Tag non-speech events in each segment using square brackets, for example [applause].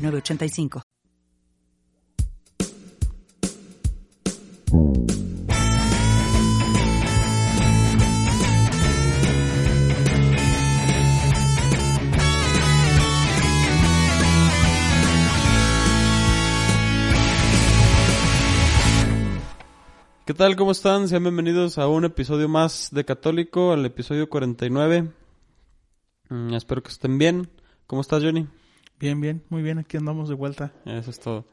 985. ¿Qué tal? ¿Cómo están? Sean bienvenidos a un episodio más de Católico, al episodio 49. Mm, espero que estén bien. ¿Cómo estás, Johnny? Bien, bien, muy bien, aquí andamos de vuelta. Eso es todo.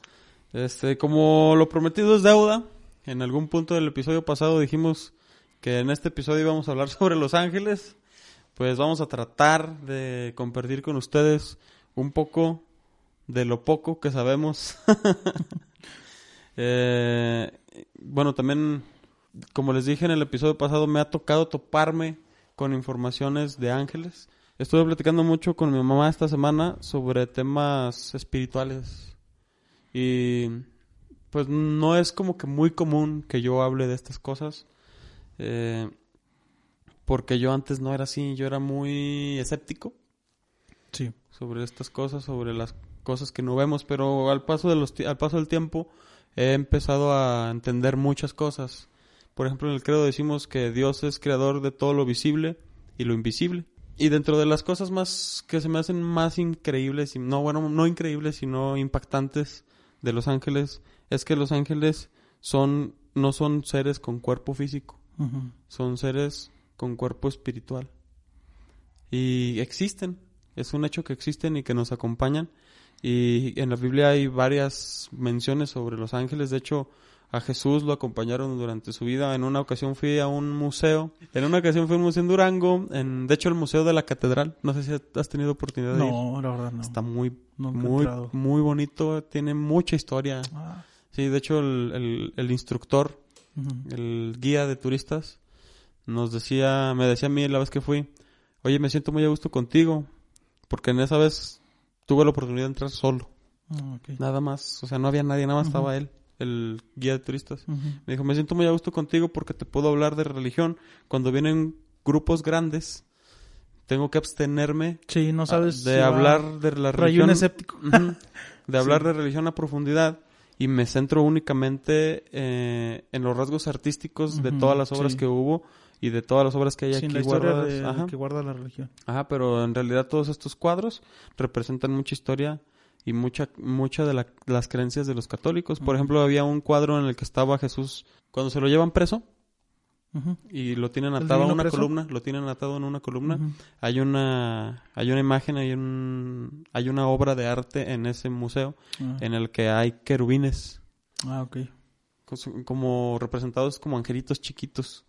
Este, como lo prometido es deuda, en algún punto del episodio pasado dijimos que en este episodio íbamos a hablar [laughs] sobre Los Ángeles. Pues vamos a tratar de compartir con ustedes un poco de lo poco que sabemos. [laughs] eh, bueno, también, como les dije en el episodio pasado, me ha tocado toparme con informaciones de ángeles. Estuve platicando mucho con mi mamá esta semana sobre temas espirituales. Y pues no es como que muy común que yo hable de estas cosas. Eh, porque yo antes no era así, yo era muy escéptico. Sí. Sobre estas cosas, sobre las cosas que no vemos, pero al paso, de los, al paso del tiempo he empezado a entender muchas cosas. Por ejemplo, en el credo decimos que Dios es creador de todo lo visible y lo invisible. Y dentro de las cosas más que se me hacen más increíbles, y no bueno, no increíbles, sino impactantes de los ángeles, es que los ángeles son no son seres con cuerpo físico, son seres con cuerpo espiritual. Y existen, es un hecho que existen y que nos acompañan. Y en la Biblia hay varias menciones sobre los ángeles, de hecho, a Jesús lo acompañaron durante su vida. En una ocasión fui a un museo. En una ocasión fui a un museo en Durango. En, de hecho, el Museo de la Catedral. No sé si has tenido oportunidad de ir. No, la verdad no. Está muy, muy, muy bonito. Tiene mucha historia. Ah. Sí, de hecho, el, el, instructor, el guía de turistas, nos decía, me decía a mí la vez que fui, oye, me siento muy a gusto contigo. Porque en esa vez tuve la oportunidad de entrar solo. Ah, nada más. O sea, no había nadie, nada más estaba él el guía de turistas. Me dijo, me siento muy a gusto contigo porque te puedo hablar de religión. Cuando vienen grupos grandes, tengo que abstenerme sí, no sabes de hablar de la religión. escéptico. [laughs] de hablar de religión a profundidad y me centro únicamente eh, en los rasgos artísticos de todas las obras que hubo y de todas las obras que hay aquí la guardadas. que guarda la religión. Ajá, pero en realidad todos estos cuadros representan mucha historia y mucha, mucha de las creencias de los católicos. Por ejemplo, había un cuadro en el que estaba Jesús cuando se lo llevan preso y lo tienen atado a una columna, lo tienen atado en una columna. Hay una hay una imagen, hay un hay una obra de arte en ese museo ah. en el que hay querubines. Ah, ok. Como representados como angelitos chiquitos.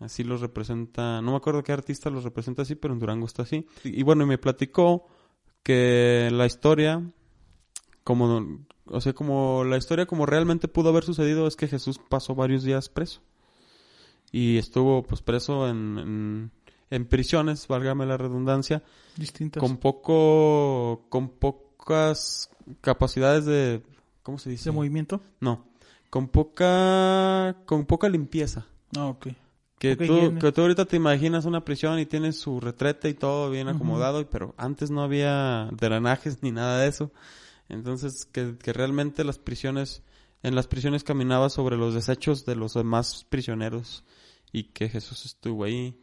Así los representa, no me acuerdo qué artista los representa así, pero en Durango está así. Y, y bueno, me platicó que la historia, como, o sea, como la historia como realmente pudo haber sucedido es que Jesús pasó varios días preso. Y estuvo pues preso en, en, prisiones, válgame la redundancia. Distintas. Con poco, con pocas capacidades de, ¿cómo se dice? ¿De movimiento? No, con poca, con poca limpieza. Ah, ok. Que, tú, que tú ahorita te imaginas una prisión y tienes su retrete y todo bien acomodado, pero antes no había drenajes ni nada de eso. Entonces, que, que realmente las prisiones, en las prisiones caminaba sobre los desechos de los demás prisioneros y que Jesús estuvo ahí,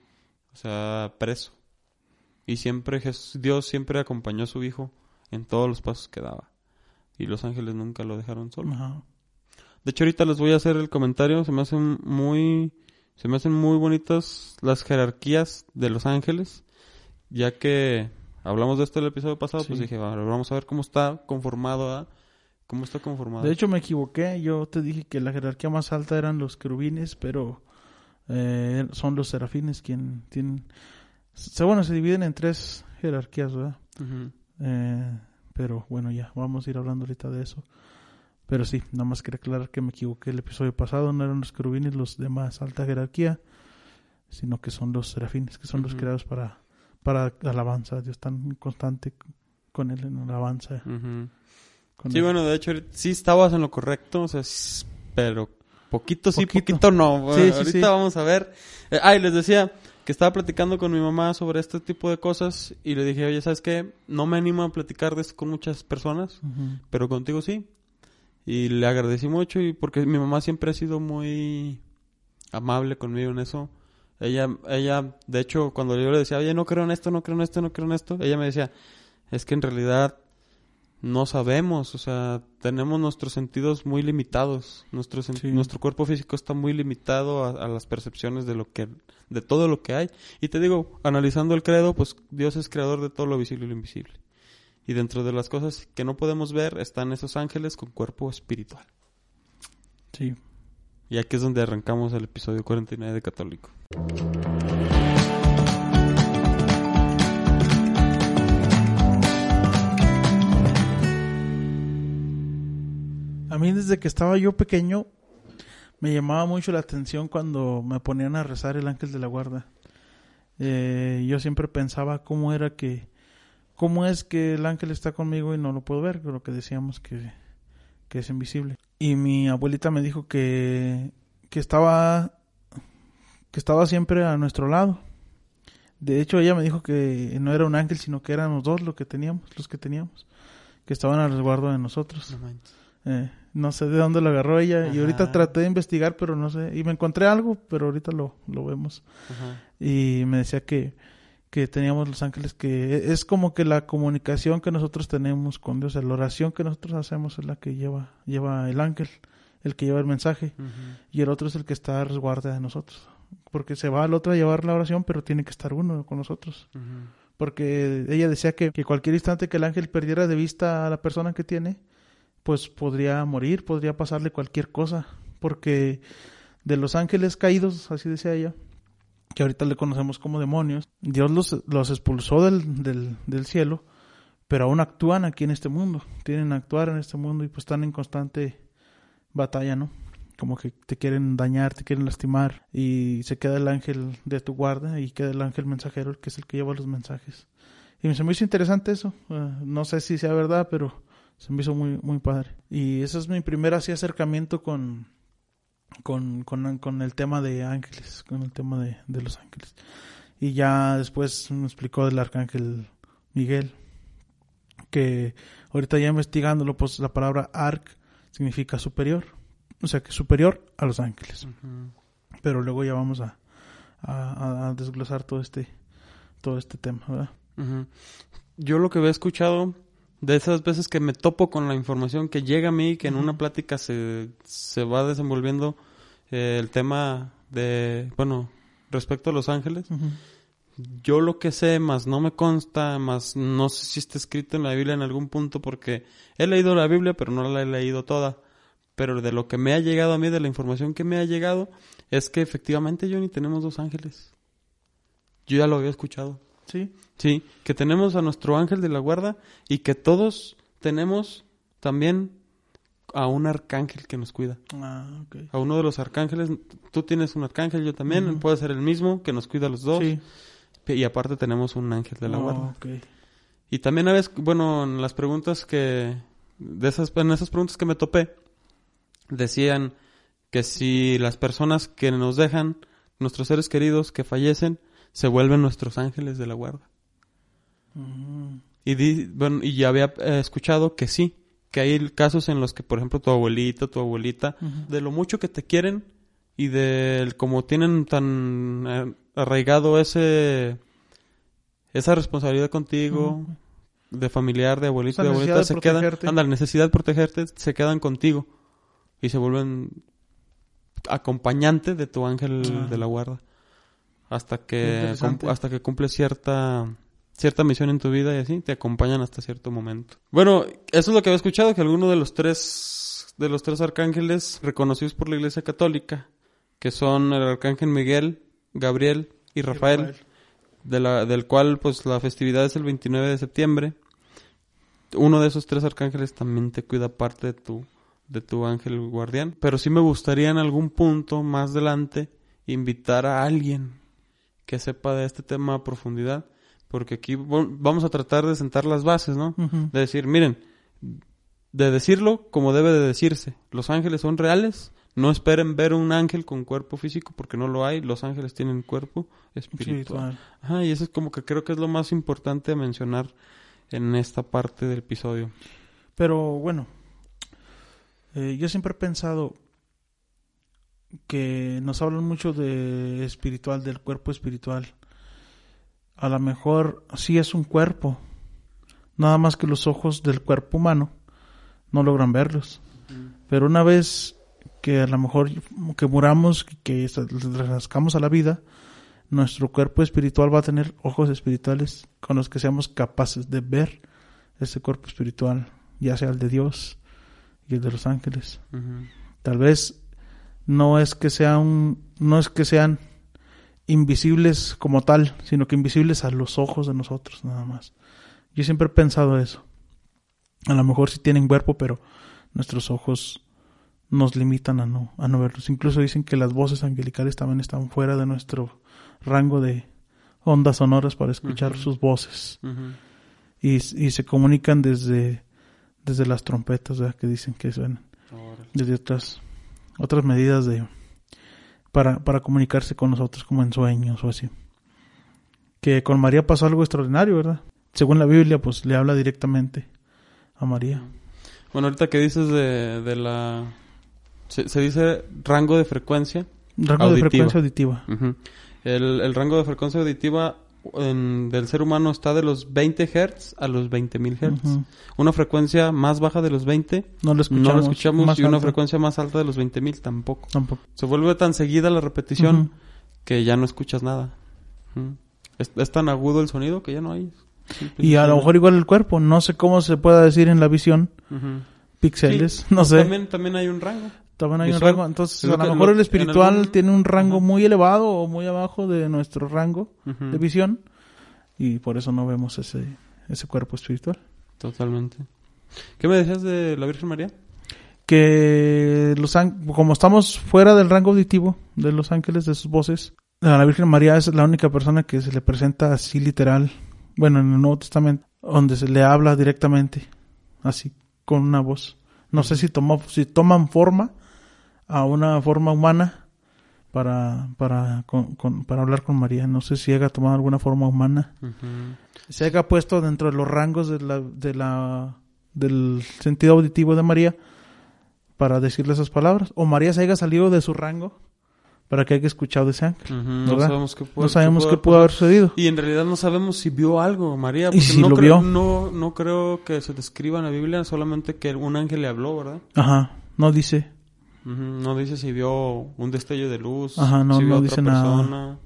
o sea, preso. Y siempre Jesús, Dios siempre acompañó a su hijo en todos los pasos que daba. Y los ángeles nunca lo dejaron solo. De hecho, ahorita les voy a hacer el comentario, se me hace muy se me hacen muy bonitas las jerarquías de los ángeles, ya que hablamos de esto el episodio pasado, pues dije, vamos a ver cómo está conformado, ¿Cómo está conformado? De hecho, me equivoqué. Yo te dije que la jerarquía más alta eran los querubines, pero eh, son los serafines quien tienen... bueno, se dividen en tres jerarquías, ¿verdad? Eh, pero bueno, ya vamos a ir hablando ahorita de eso. Pero sí, nada más quería aclarar que me equivoqué el episodio pasado, no eran los querubines los de más alta jerarquía, sino que son los serafines, que son los creados para, para alabanza. Dios tan constante con él en alabanza. Sí, él. bueno, de hecho, sí estabas en lo correcto, o sea, s- pero poquito sí, Poquito. poquito, no. Sí, ahorita sí. vamos a ver. Eh, ay, les decía que estaba platicando con mi mamá sobre este tipo de cosas y le dije, oye, ¿sabes qué? No me animo a platicar de esto con muchas personas, pero contigo sí. Y le agradecí mucho y porque mi mamá siempre ha sido muy amable conmigo en eso. Ella, ella, de hecho, cuando yo le decía, oye, no creo en esto, no creo en esto, no creo en esto, ella me decía, es que en realidad no sabemos, o sea, tenemos nuestros sentidos muy limitados, nuestro, Sí. nuestro cuerpo físico está muy limitado a, a las percepciones de lo que, de todo lo que hay. Y te digo, analizando el credo, pues Dios es creador de todo lo visible y lo invisible. Y dentro de las cosas que no podemos ver están esos ángeles con cuerpo espiritual. Sí. Y aquí es donde arrancamos el episodio 49 de Católico. A mí desde que estaba yo pequeño me llamaba mucho la atención cuando me ponían a rezar el ángel de la guarda. Eh, yo siempre pensaba cómo era que, cómo es que el ángel está conmigo y no lo puedo ver, lo que decíamos que, que es invisible. Y mi abuelita me dijo que, que estaba, que estaba siempre a nuestro lado. De hecho, ella me dijo que no era un ángel, sino que éramos dos los que teníamos, los que teníamos, que estaban al resguardo de nosotros. Eh, no sé de dónde lo agarró ella y ahorita traté de investigar, pero no sé. Y me encontré algo, pero ahorita lo, lo vemos. Ajá. Y me decía que, que teníamos los ángeles, que es como que la comunicación que nosotros tenemos con Dios, la oración que nosotros hacemos es la que lleva, lleva el ángel, el que lleva el mensaje. Y el otro es el que está a resguarda de nosotros. Porque se va al otro a llevar la oración, pero tiene que estar uno con nosotros. Porque ella decía que, que cualquier instante que el ángel perdiera de vista a la persona que tiene, pues podría morir, podría pasarle cualquier cosa. Porque de los ángeles caídos, así decía ella, que ahorita le conocemos como demonios, Dios los, los expulsó del, del, del cielo, pero aún actúan aquí en este mundo, tienen que actuar en este mundo y pues están en constante batalla, ¿no? Como que te quieren dañar, te quieren lastimar y se queda el ángel de tu guarda y queda el ángel mensajero, que es el que lleva los mensajes. Y me hizo interesante eso, eh, no sé si sea verdad, pero se me hizo muy, muy padre. Y ese es mi primer así acercamiento con, con, con, con el tema de ángeles, con el tema de, de los ángeles. Y ya después me explicó del arcángel Miguel, que ahorita ya investigándolo, pues la palabra arc significa superior, o sea que superior a los ángeles. Pero luego ya vamos a, a, a desglosar todo este, todo este tema, ¿verdad? Yo lo que había escuchado de esas veces que me topo con la información que llega a mí, que en una plática se, se va desenvolviendo eh, el tema de, bueno, respecto a los ángeles. Yo lo que sé, más no me consta, más no sé si está escrito en la Biblia en algún punto, porque he leído la Biblia, pero no la he leído toda. Pero de lo que me ha llegado a mí, de la información que me ha llegado, es que efectivamente, Johnny, tenemos dos ángeles. Yo ya lo había escuchado. Sí, Sí, que tenemos a nuestro ángel de la guarda y que todos tenemos también a un arcángel que nos cuida. ah, ok. A uno de los arcángeles, tú tienes un arcángel, yo también, puede ser el mismo que nos cuida a los dos. Sí. Y aparte tenemos un ángel de la Oh, guarda. ok. Y también a veces, bueno, en las preguntas que, de esas, en esas preguntas que me topé, decían que si las personas que nos dejan, nuestros seres queridos que fallecen, se vuelven nuestros ángeles de la guarda. Mm, Y, di- bueno, y ya había eh, escuchado que sí, que hay casos en los que, por ejemplo, tu abuelito, tu abuelita, de lo mucho que te quieren y de cómo tienen tan eh, arraigado ese esa responsabilidad contigo, de familiar, de abuelito, de abuelita, de se quedan, protegerte. anda, la necesidad de protegerte, se quedan contigo y se vuelven acompañante de tu ángel de la guarda hasta que hasta que cumple cierta cierta misión en tu vida y así te acompañan hasta cierto momento. Bueno, eso es lo que había escuchado que alguno de los tres de los tres arcángeles reconocidos por la Iglesia Católica, que son el arcángel Miguel, Gabriel y Rafael, de la, del cual pues la festividad es el 29 de septiembre. uno de esos tres arcángeles también te cuida parte de tu, de tu ángel guardián. Pero sí me gustaría en algún punto más adelante invitar a alguien que sepa de este tema a profundidad. Porque aquí vamos a tratar de sentar las bases, ¿no? De decir, miren, de decirlo como debe de decirse. Los ángeles son reales. No esperen ver un ángel con cuerpo físico porque no lo hay. Los ángeles tienen cuerpo espiritual. Ajá, y eso es como que creo que es lo más importante a mencionar en esta parte del episodio. Pero bueno, eh, yo siempre he pensado que nos hablan mucho de espiritual, del cuerpo espiritual. A lo mejor sí es un cuerpo, nada más que los ojos del cuerpo humano no logran verlos. Pero una vez que a lo mejor que muramos, que rascamos a la vida, nuestro cuerpo espiritual va a tener ojos espirituales con los que seamos capaces de ver ese cuerpo espiritual, ya sea el de Dios y el de los ángeles. Tal vez no es que sean no es que sean invisibles como tal, sino que invisibles a los ojos de nosotros nada más. Yo siempre he pensado eso. A lo mejor sí tienen cuerpo, pero nuestros ojos nos limitan a no, a no verlos. Incluso dicen que las voces angelicales también están fuera de nuestro rango de ondas sonoras para escuchar sus voces. y, y, se comunican desde, desde las trompetas que dicen que suenan. Desde otras, otras medidas de para, para comunicarse con nosotros como en sueños o así. Que con María pasó algo extraordinario, ¿verdad? Según la Biblia, pues le habla directamente a María. Bueno, ahorita que dices de, de la... Se, dice rango de frecuencia. Rango de frecuencia auditiva. el, el, rango de frecuencia auditiva del ser humano está de los 20 Hz a los 20.000 Hz. Una frecuencia más baja de los 20 no lo escuchamos, escuchamos y una frecuencia más alta de los 20.000 tampoco. tampoco. Se vuelve tan seguida la repetición que ya no escuchas nada. es, tan agudo el sonido que ya no hay. Y a lo mejor igual el cuerpo, no sé cómo se pueda decir en la visión. Píxeles, [laughs] no sé. También, también hay un rango. También hay un rango. Entonces, a lo mejor el espiritual tiene un rango muy elevado o muy abajo de nuestro rango de visión. Y por eso no vemos ese, ese cuerpo espiritual. Totalmente. ¿Qué me decías de la Virgen María? Que los como estamos fuera del rango auditivo de los ángeles, de sus voces, la Virgen María es la única persona que se le presenta así literal bueno, en el Nuevo Testamento, donde se le habla directamente, así, con una voz. No sé si, tomó, si toman forma a una forma humana para, para, para hablar con María. No sé si haya tomado alguna forma humana. Se haya puesto dentro de los rangos de la, de la, del sentido auditivo de María para decirle esas palabras. O María se haya salido de su rango para que haya escuchado ese ángel. No sabemos qué pudo, no sabemos qué pudo, haber sucedido. Y en realidad no sabemos si vio algo, María. ¿Y si no lo creo, vio? No, no creo que se describa en la Biblia solamente que un ángel le habló, ¿verdad? Ajá, no dice. No dice si vio un destello de luz. Ajá, no, no dice nada.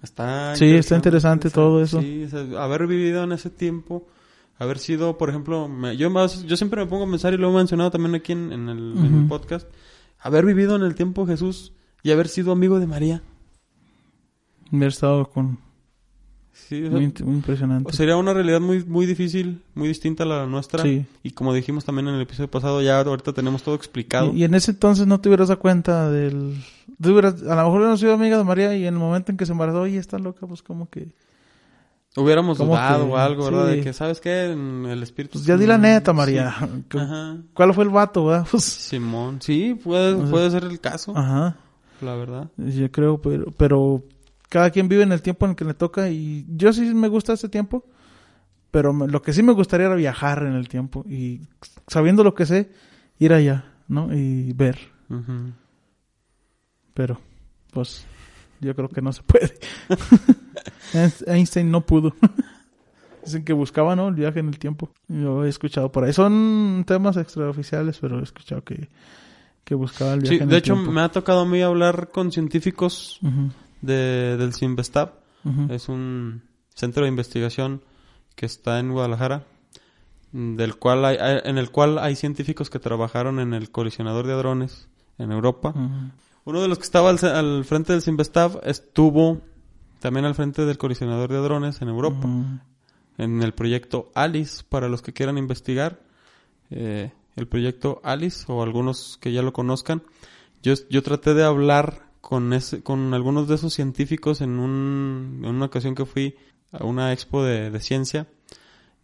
Está sí, está interesante todo eso. Sí, haber vivido en ese tiempo, haber sido, por ejemplo, yo, yo siempre me pongo a pensar y lo he mencionado también aquí en, el, en el podcast, haber vivido en el tiempo Jesús y haber sido amigo de María. Haber estado con... Sí, muy, impresionante. Sería una realidad muy muy difícil, muy distinta a la nuestra. Sí. Y como dijimos también en el episodio pasado, ya ahorita tenemos todo explicado. Y, en ese entonces no te hubieras dado cuenta del... a lo mejor hubieras sido amiga de María y en el momento en que se embarazó, oye, está loca, pues como que... Hubiéramos dudado o algo, ¿verdad? De que, ¿sabes qué? En el espíritu... Pues ya di la neta, María. [laughs] ¿Cuál fue el vato, verdad? [laughs] Pues Simón. Sí, puede, puede ser el caso. Ajá la verdad. Yo creo, pero, pero cada quien vive en el tiempo en el que le toca y yo sí me gusta ese tiempo, pero lo que sí me gustaría era viajar en el tiempo y sabiendo lo que sé, ir allá, ¿no? Y ver. Pero, pues, yo creo que no se puede. [laughs] Einstein no pudo. [laughs] Dicen que buscaba, ¿no? El viaje en el tiempo. Yo he escuchado por ahí. Son temas extraoficiales, pero he escuchado que que buscaba el viaje sí, de hecho me ha tocado a mí hablar con científicos de, del CIMBESTAB. Es un centro de investigación que está en Guadalajara, del cual hay, en el cual hay científicos que trabajaron en el colisionador de hadrones en Europa. Uno de los que estaba al, frente del CIMBESTAB estuvo también al frente del colisionador de hadrones en Europa. en el proyecto Alice, para los que quieran investigar. Eh, el proyecto Alice, o algunos que ya lo conozcan. Yo, yo traté de hablar con, ese, con algunos de esos científicos en, un, en una ocasión que fui a una expo de, de ciencia.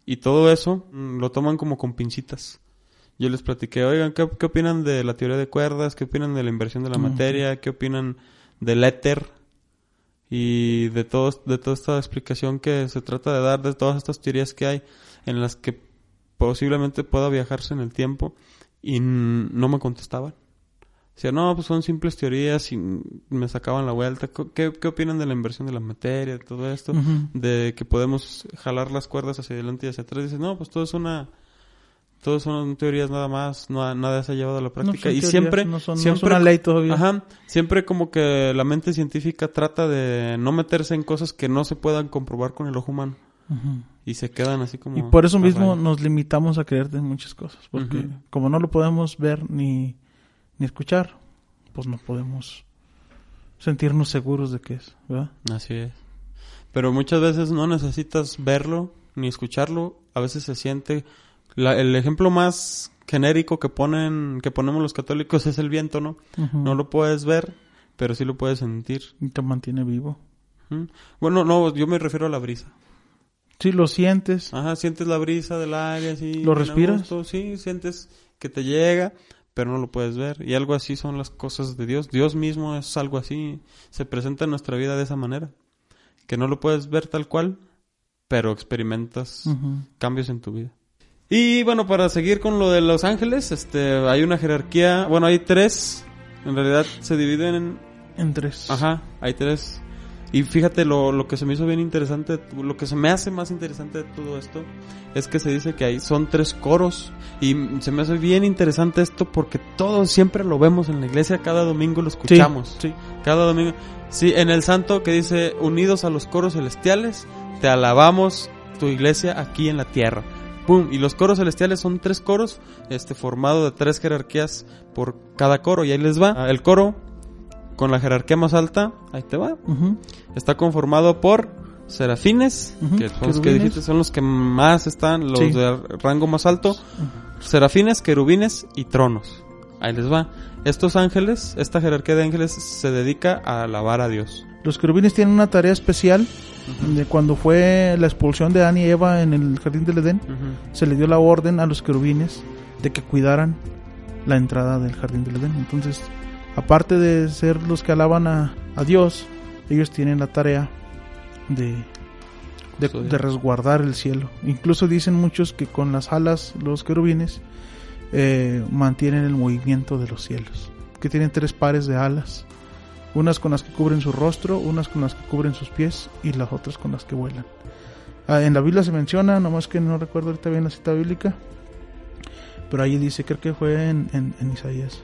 Y todo eso mm, lo toman como con pincitas. Yo les platiqué, oigan, ¿qué, ¿qué, opinan de la teoría de cuerdas? ¿Qué opinan de la inversión de la materia? ¿Qué opinan del éter? Y de, todo, de toda esta explicación que se trata de dar, de todas estas teorías que hay en las que posiblemente pueda viajarse en el tiempo. Y no me contestaban. Decía, no, pues son simples teorías y me sacaban la vuelta. ¿Qué, qué opinan de la inversión de la materia, de todo esto? Uh -huh. De que podemos jalar las cuerdas hacia adelante y hacia atrás. Dice, no, pues todo es una todos son teorías nada más, no, nada se ha llevado a la práctica. No y teorías, siempre, no son, siempre, no son una ley todavía. Ajá, siempre como que la mente científica trata de no meterse en cosas que no se puedan comprobar con el ojo humano. Uh -huh. Y se quedan así como... Y por eso mismo raya. nos limitamos a creer en muchas cosas. Porque uh -huh. como no lo podemos ver ni, ni escuchar, pues no podemos sentirnos seguros de que es, ¿verdad? Así es. Pero muchas veces no necesitas verlo ni escucharlo. A veces se siente la, el ejemplo más genérico que ponen, que ponemos los católicos [laughs] es el viento, ¿no? Uh -huh. No lo puedes ver, pero sí lo puedes sentir. Y te mantiene vivo. Bueno, no, yo me refiero a la brisa. Sí, lo sientes. Ajá, sientes la brisa del aire, así. ¿Lo respiras? Gusto, sí, sientes que te llega, pero no lo puedes ver. Y algo así son las cosas de Dios. Dios mismo es algo así. Se presenta en nuestra vida de esa manera. Que no lo puedes ver tal cual, pero experimentas uh -huh. cambios en tu vida. Y bueno, para seguir con lo de Los Ángeles, este, hay una jerarquía, bueno, hay tres, en realidad se dividen en... En tres. Ajá, hay tres. Y fíjate, lo, lo que se me hizo bien interesante, lo que se me hace más interesante de todo esto, es que se dice que hay, son tres coros. Y se me hace bien interesante esto porque todos siempre lo vemos en la iglesia, cada domingo lo escuchamos. Sí, sí. Cada domingo. Sí, en el santo que dice, unidos a los coros celestiales, te alabamos tu iglesia aquí en la tierra. ¡Pum! Y los coros celestiales son tres coros, este, formado de tres jerarquías por cada coro. Y ahí les va. El coro con la jerarquía más alta, ahí te va. Uh -huh. Está conformado por serafines, uh -huh. que son los que dijiste, son los que más están, los sí. de rango más alto. Serafines, querubines y tronos. Ahí les va. Estos ángeles, esta jerarquía de ángeles se dedica a alabar a Dios. Los querubines tienen una tarea especial de cuando fue la expulsión de Adán y Eva en el jardín del Edén, uh -huh. se le dio la orden a los querubines de que cuidaran la entrada del jardín del Edén. Entonces, aparte de ser los que alaban a, a Dios, ellos tienen la tarea de, de, de, resguardar el cielo. Incluso dicen muchos que con las alas, los querubines, eh, mantienen el movimiento de los cielos, que tienen tres pares de alas unas con las que cubren su rostro, unas con las que cubren sus pies y las otras con las que vuelan. Ah, en la Biblia se menciona, nomás que no recuerdo ahorita bien la cita bíblica, pero ahí dice, creo que fue en, en, en Isaías.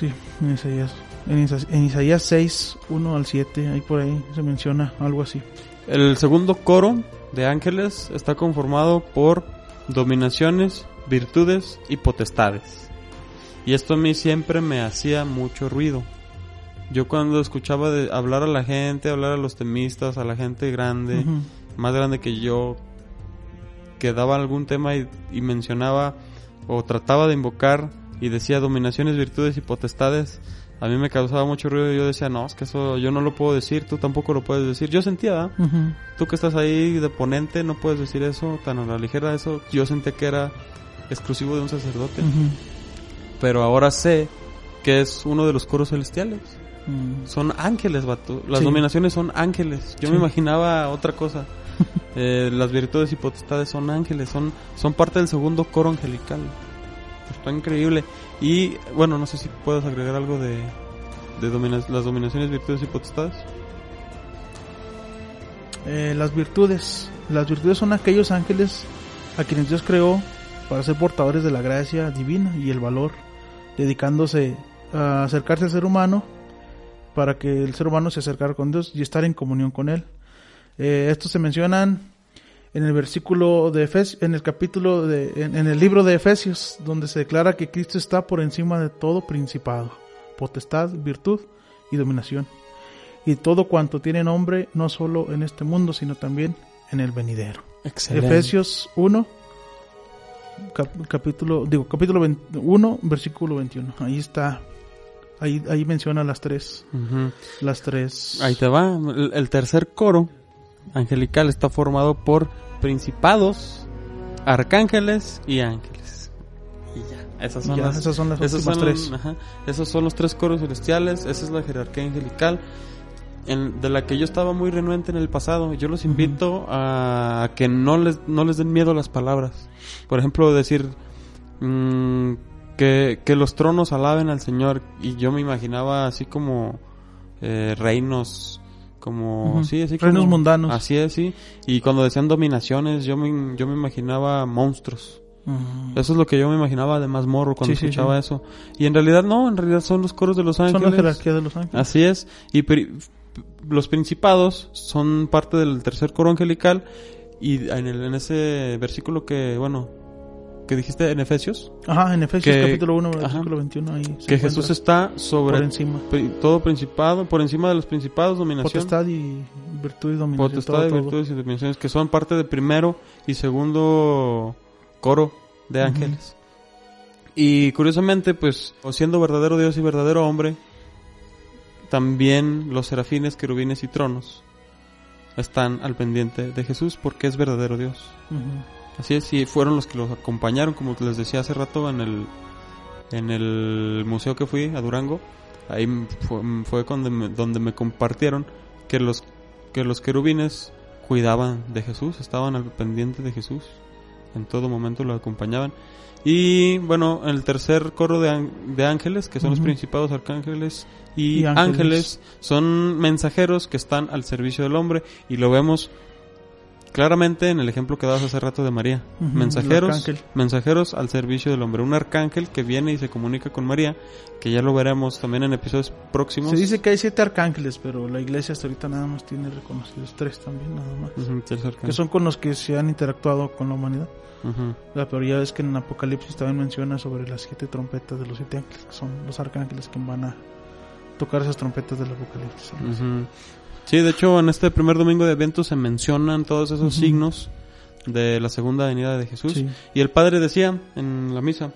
Sí, en Isaías. En, Isaías. en Isaías 6, 1 al 7, ahí por ahí se menciona algo así. El segundo coro de ángeles está conformado por dominaciones, virtudes y potestades. Y esto a mí siempre me hacía mucho ruido. Yo cuando escuchaba de hablar a la gente, hablar a los temistas, a la gente grande, uh -huh. más grande que yo, que daba algún tema y, y, mencionaba o trataba de invocar y decía dominaciones, virtudes y potestades, a mí me causaba mucho ruido y yo decía, no, es que eso yo no lo puedo decir, tú tampoco lo puedes decir. Yo sentía, uh -huh. tú que estás ahí de ponente, no puedes decir eso tan a la ligera, eso yo sentía que era exclusivo de un sacerdote. Uh -huh. Pero ahora sé que es uno de los coros celestiales. Mm. Son ángeles, vato. Las sí. nominaciones son ángeles. Yo sí. me imaginaba otra cosa. [laughs] eh, las virtudes y potestades son ángeles. Son, son parte del segundo coro angelical. Está increíble. Y bueno, no sé si puedes agregar algo de, de las dominaciones, virtudes y potestades. Eh, las virtudes. Las virtudes son aquellos ángeles a quienes Dios creó para ser portadores de la gracia divina y el valor, dedicándose a acercarse al ser humano para que el ser humano se acercara con Dios y estar en comunión con Él. Eh, estos se mencionan en el versículo de Efesios, en el capítulo de, en, en, el libro de Efesios, donde se declara que Cristo está por encima de todo principado, potestad, virtud y dominación. Y todo cuanto tiene nombre, no solo en este mundo, sino también en el venidero. Excelente. Efesios 1, cap- capítulo, digo, capítulo 1, versículo 21. Ahí está. Ahí, ahí menciona las tres, las tres. Ahí te va. El, el tercer coro angelical está formado por principados, arcángeles y ángeles. Y ya. Esas son Ya, las esas son las Esos últimas son, tres. ajá, esos son los tres coros celestiales, esa es la jerarquía angelical en- de la que yo estaba muy renuente en el pasado. Yo los invito a que no les, no les den miedo las palabras. Por ejemplo, decir mm, que, que los tronos alaben al Señor y yo me imaginaba así como eh, reinos, como... Ujú. sí, así Reinos como- mundanos. Así es, sí. Y cuando decían dominaciones, yo me, yo me imaginaba monstruos. Mm. Eso es lo que yo me imaginaba de más morro cuando Sí, escuchaba sí. eso. Y en realidad no, en realidad son los coros de los Son ángeles. la jerarquía de los ángeles. Así es. Y los principados son parte del tercer coro angelical. Y en, el- en ese versículo que, bueno, que dijiste en Efesios, Ajá, en Efesios Que- capítulo 1, ajá. versículo 21. Ahí que Jesús está sobre por encima. todo principado, por encima de los principados, dominación. Potestad y virtud y dominación. potestad todo, de todo. virtudes y dominaciones que son parte del primero y segundo coro de ángeles. Y curiosamente, pues, o siendo verdadero Dios y verdadero hombre, también los serafines, querubines y tronos están al pendiente de Jesús porque es verdadero Dios. Ujú. Así es, y fueron los que los acompañaron, como les decía hace rato en el, en el museo que fui a Durango. Ahí fue, fue donde, me, donde me compartieron que los, que los querubines cuidaban de Jesús, estaban al pendiente de Jesús. En todo momento lo acompañaban. Y bueno, el tercer coro de, de ángeles, que son los principados arcángeles y, Y ángeles. ángeles. son mensajeros que están al servicio del hombre y lo vemos claramente en el ejemplo que dabas hace rato de María. Mensajeros, mensajeros al servicio del hombre. Un arcángel que viene y se comunica con María, que ya lo veremos también en episodios próximos. Se dice que hay siete arcángeles, pero la iglesia hasta ahorita nada más tiene reconocidos tres también, nada más. Que son con los que se han interactuado con la humanidad. La pero ya ves que en Apocalipsis también menciona sobre las siete trompetas de los siete ángeles, que son los arcángeles que van a tocar esas trompetas del Apocalipsis. Sí, de hecho, en este primer domingo de evento se mencionan todos esos signos de la segunda venida de Jesús. Sí. Y el padre decía en la misa,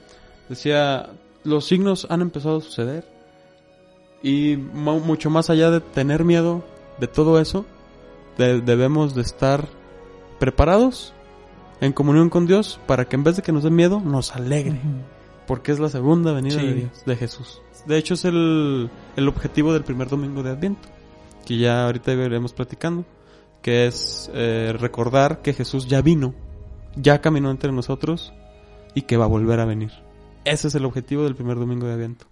decía, los signos han empezado a suceder y mu- mucho más allá de tener miedo de todo eso, de- debemos de estar preparados en comunión con Dios para que en vez de que nos dé miedo, nos alegre, porque es la segunda venida Sí. de Dios, de Jesús. De hecho, es el, el objetivo del primer domingo de Adviento, que ya ahorita iremos platicando, que es eh, recordar que Jesús ya vino, ya caminó entre nosotros y que va a volver a venir. Ese es el objetivo del primer domingo de Adviento.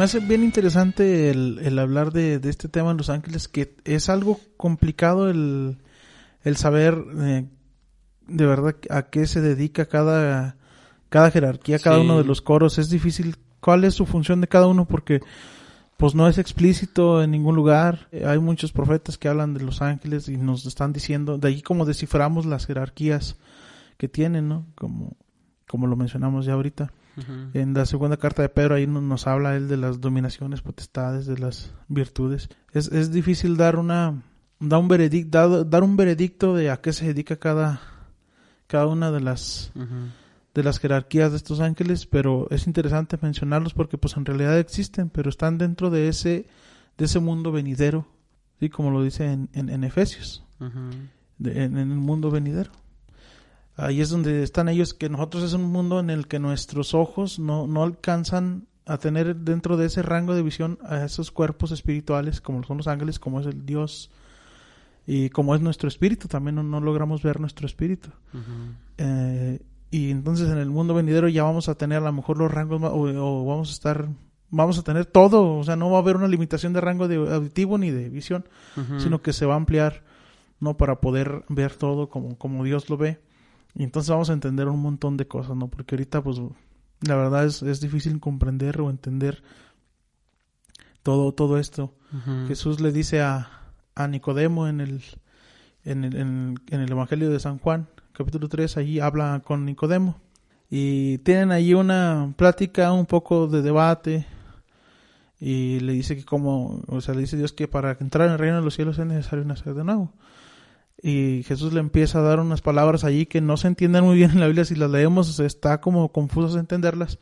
Me hace bien interesante el, el hablar de, de este tema en Los Ángeles, que es algo complicado el, el saber eh, de verdad a qué se dedica cada, cada jerarquía, cada Sí. uno de los coros. Es difícil cuál es su función de cada uno porque pues no es explícito en ningún lugar. Hay muchos profetas que hablan de los ángeles y nos están diciendo, de ahí como desciframos las jerarquías que tienen, ¿no? Como, como lo mencionamos ya ahorita. En la segunda carta de Pedro ahí no- nos habla él de las dominaciones, potestades, de las virtudes. Es, es difícil dar una dar un veredicto dar, dar un veredicto de a qué se dedica cada cada una de las de las jerarquías de estos ángeles, pero es interesante mencionarlos porque pues en realidad existen, pero están dentro de ese de ese mundo venidero, sí, como lo dice en, en, en Efesios, Ujú. de- en, en el mundo venidero. Ahí es donde están ellos, que nosotros es un mundo en el que nuestros ojos no, no alcanzan a tener dentro de ese rango de visión a esos cuerpos espirituales, como son los ángeles, como es el Dios y como es nuestro espíritu, también no, no logramos ver nuestro espíritu. Eh, y entonces en el mundo venidero ya vamos a tener a lo mejor los rangos o, o vamos a estar, vamos a tener todo, o sea, no va a haber una limitación de rango de auditivo ni de visión, sino que se va a ampliar ¿no? Para poder ver todo como, como Dios lo ve. Y entonces vamos a entender un montón de cosas, ¿no? Porque ahorita, pues, la verdad es, es difícil comprender o entender todo, todo esto. Jesús le dice a, a Nicodemo en el, en el, en, el Evangelio de San Juan, capítulo 3, allí habla con Nicodemo. Y tienen allí una plática, un poco de debate. Y le dice que como, o sea, le dice Dios que para entrar en el reino de los cielos es necesario nacer de nuevo. Y Jesús le empieza a dar unas palabras allí que no se entienden muy bien en la Biblia. Si las leemos, está como confuso entenderlas.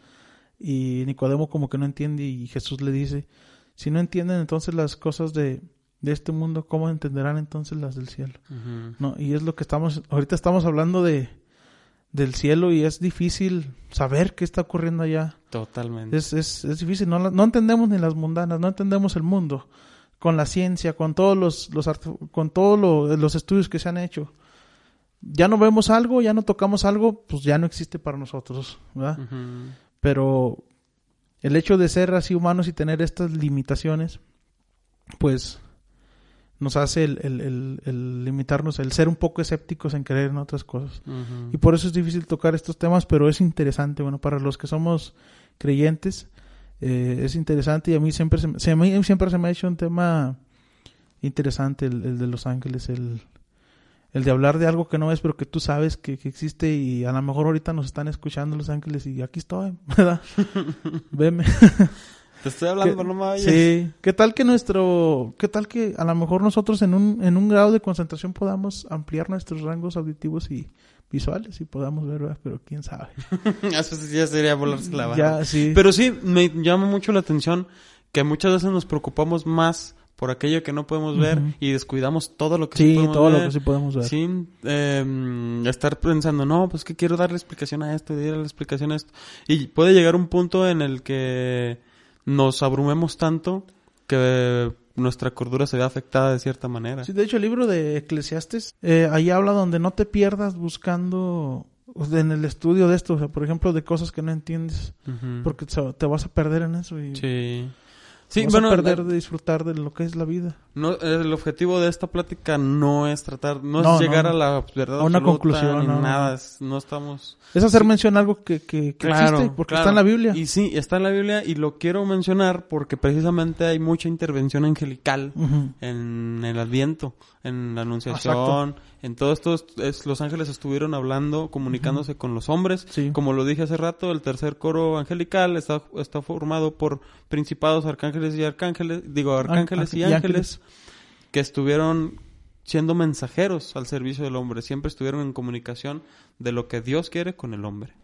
Y Nicodemo como que no entiende y Jesús le dice, si no entienden entonces las cosas de, de este mundo, ¿cómo entenderán entonces las del cielo? ¿No? Y es lo que estamos, ahorita estamos hablando de, del cielo y es difícil saber qué está ocurriendo allá. Totalmente. Es, es, es difícil, no, no entendemos ni las mundanas, no entendemos el mundo con la ciencia, con todos los, los con todos los estudios que se han hecho. Ya no vemos algo, ya no tocamos algo, pues ya no existe para nosotros, ¿verdad? Pero el hecho de ser así humanos y tener estas limitaciones, pues nos hace el, el, el, limitarnos, el ser un poco escépticos en creer en otras cosas. Y por eso es difícil tocar estos temas, pero es interesante, bueno, para los que somos creyentes, eh, es interesante y a mí siempre se, a mí siempre se me ha hecho un tema interesante el, de Los Ángeles, el, el de hablar de algo que no es, pero que tú sabes que, existe y a lo mejor ahorita nos están escuchando Los Ángeles y aquí estoy, [laughs] ¿verdad? Veme. Te estoy hablando, no me Sí. ¿Qué tal que nuestro, qué tal que a lo mejor nosotros en un, en un grado de concentración podamos ampliar nuestros rangos auditivos y visuales y podamos ver, pero quién sabe. [laughs] Eso ya sería volarse la Ya, sí. Pero sí, me llama mucho la atención que muchas veces nos preocupamos más por aquello que no podemos ver y descuidamos todo lo que sí, sí podemos todo ver. lo que sí podemos ver. Sin eh, estar pensando, no, pues que quiero darle explicación a esto, darle explicación a esto. Y puede llegar un punto en el que nos abrumemos tanto que nuestra cordura se ve afectada de cierta manera. Sí, de hecho el libro de Eclesiastes, eh, ahí habla donde no te pierdas buscando en el estudio de esto, o sea, por ejemplo, de cosas que no entiendes, porque te vas a perder en eso y sí. Sí, vas a perder de disfrutar de lo que es la vida. No, el objetivo de esta plática no es tratar, no, es llegar a la verdad a una conclusión, ni nada, no estamos. Es hacer mención a algo que, que, existe, porque está en la Biblia. Y sí, está en la Biblia y lo quiero mencionar porque precisamente hay mucha intervención angelical en el Adviento, en la Anunciación, en todo esto. Es, los ángeles estuvieron hablando, comunicándose con los hombres. Como lo dije hace rato, el tercer coro angelical está, está formado por principados, arcángeles y arcángeles, digo, arcángeles y, ángeles, que estuvieron siendo mensajeros al servicio del hombre, siempre estuvieron en comunicación de lo que Dios quiere con el hombre.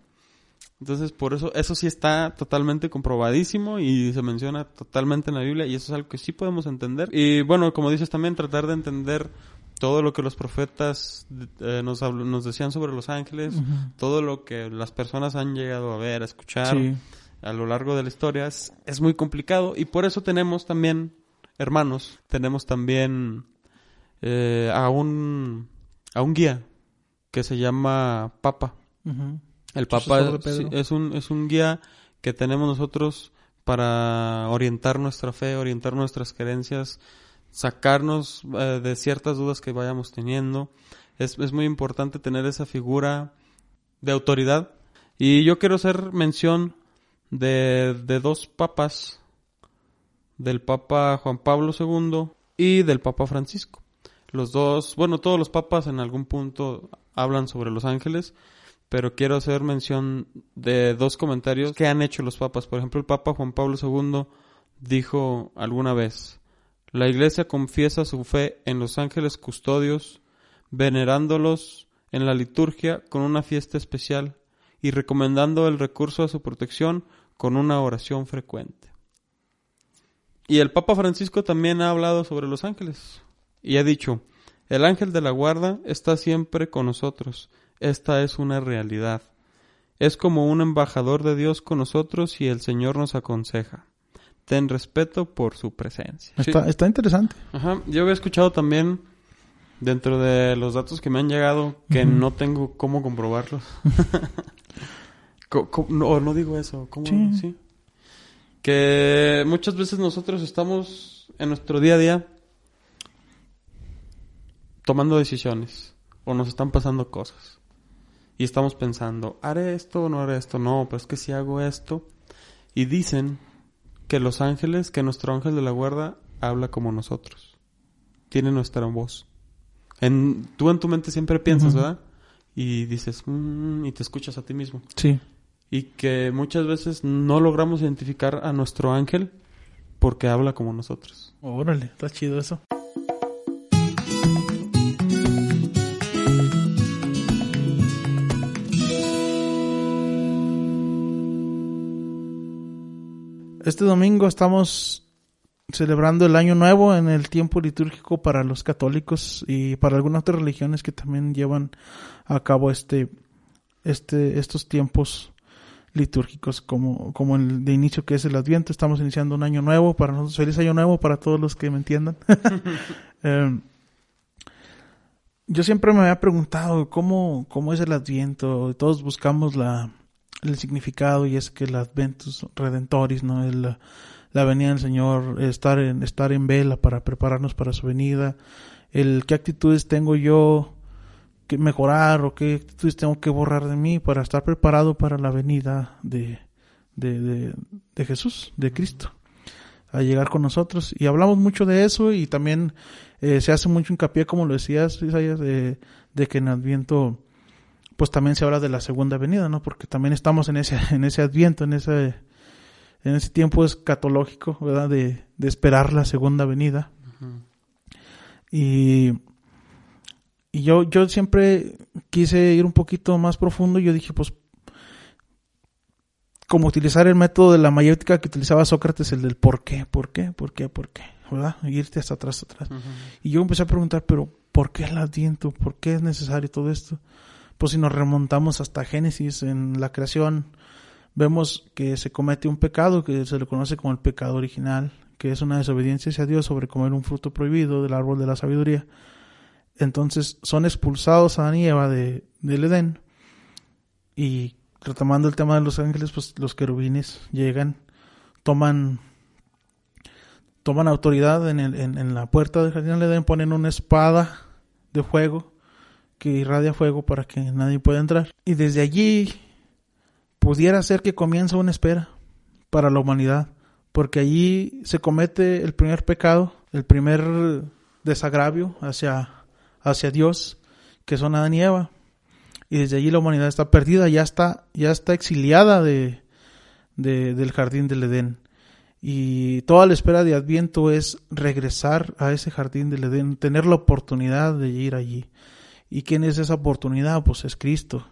Entonces, por eso, eso sí está totalmente comprobadísimo y se menciona totalmente en la Biblia y eso es algo que sí podemos entender. Y bueno, como dices también, tratar de entender todo lo que los profetas eh, nos, nos decían sobre los ángeles, todo lo que las personas han llegado a ver, a escuchar a lo largo de la historia, es, es muy complicado y por eso tenemos también, hermanos, tenemos también eh, a un a un guía que se llama Papa. El Papa es, un es un guía que tenemos nosotros para orientar nuestra fe, orientar nuestras creencias, sacarnos eh, de ciertas dudas que vayamos teniendo. Es, es muy importante tener esa figura de autoridad. Y yo quiero hacer mención de, de dos papas, del Papa Juan Pablo II y del Papa Francisco. Los dos, bueno, todos los papas en algún punto hablan sobre los ángeles, pero quiero hacer mención de dos comentarios que han hecho los papas. Por ejemplo, el Papa Juan Pablo II dijo alguna vez, la Iglesia confiesa su fe en los ángeles custodios, venerándolos en la liturgia con una fiesta especial y recomendando el recurso a su protección con una oración frecuente. Y el Papa Francisco también ha hablado sobre los ángeles y ha dicho, el ángel de la guarda está siempre con nosotros. Esta es una realidad. Es como un embajador de Dios con nosotros y el Señor nos aconseja. Ten respeto por su presencia. Está, está interesante. Ajá. Yo había escuchado también, dentro de los datos que me han llegado, que no tengo cómo comprobarlos. [laughs] no, no digo eso. ¿Cómo? sí. Que muchas veces nosotros estamos en nuestro día a día tomando decisiones o nos están pasando cosas y estamos pensando, ¿haré esto o no haré esto? No, pero es que si hago esto. Y dicen que los ángeles, que nuestro ángel de la guarda habla como nosotros. Tiene nuestra voz. En, tú en tu mente siempre piensas, ¿verdad? Y dices, mm", y te escuchas a ti mismo. Sí. Y que muchas veces no logramos identificar a nuestro ángel porque habla como nosotros. Órale, está chido eso. Este domingo estamos celebrando el año nuevo en el tiempo litúrgico para los católicos y para algunas otras religiones que también llevan a cabo este, este, estos tiempos litúrgicos como, como el de inicio que es el Adviento. Estamos iniciando un año nuevo para nosotros. Feliz año nuevo para todos los que me entiendan. [laughs] Em, yo siempre me había preguntado cómo, cómo es el Adviento. Todos buscamos la, el significado y es que el Adventus Redentoris, ¿no? El, la venida del Señor, estar en, estar en vela para prepararnos para su venida, el qué actitudes tengo yo que mejorar o qué actitudes tengo que borrar de mí para estar preparado para la venida de, de, de, Jesús, de Cristo, a llegar con nosotros. Y hablamos mucho de eso y también eh, se hace mucho hincapié, como lo decías, Isaías, de, de que en Adviento pues también se habla de la segunda venida, ¿no? Porque también estamos en ese, en ese adviento, en ese, en ese tiempo escatológico, ¿verdad? De, de esperar la segunda venida. Y, y yo, yo siempre quise ir un poquito más profundo y yo dije, pues, como utilizar el método de la mayéutica que utilizaba Sócrates, el del por qué, por qué, por qué, por qué, ¿verdad? irte hasta atrás, atrás. Y yo empecé a preguntar, pero ¿por qué el adviento? ¿Por qué es necesario todo esto? Pues si nos remontamos hasta Génesis en la creación, vemos que se comete un pecado que se le conoce como el pecado original, que es una desobediencia hacia Dios sobre comer un fruto prohibido del árbol de la sabiduría. Entonces son expulsados Adán y Eva de, del Edén. Y retomando el tema de los ángeles, pues los querubines llegan, toman toman autoridad en, el, en, en la puerta del jardín del Edén, ponen una espada de fuego que irradia fuego para que nadie pueda entrar. Y desde allí pudiera ser que comienza una espera para la humanidad, porque allí se comete el primer pecado, el primer desagravio hacia, hacia Dios, que son Adán y Eva. Y desde allí la humanidad está perdida, ya está, ya está exiliada de, de, del jardín del Edén. Y toda la espera de Adviento es regresar a ese jardín del Edén, tener la oportunidad de ir allí. ¿Y quién es esa oportunidad? Pues es Cristo.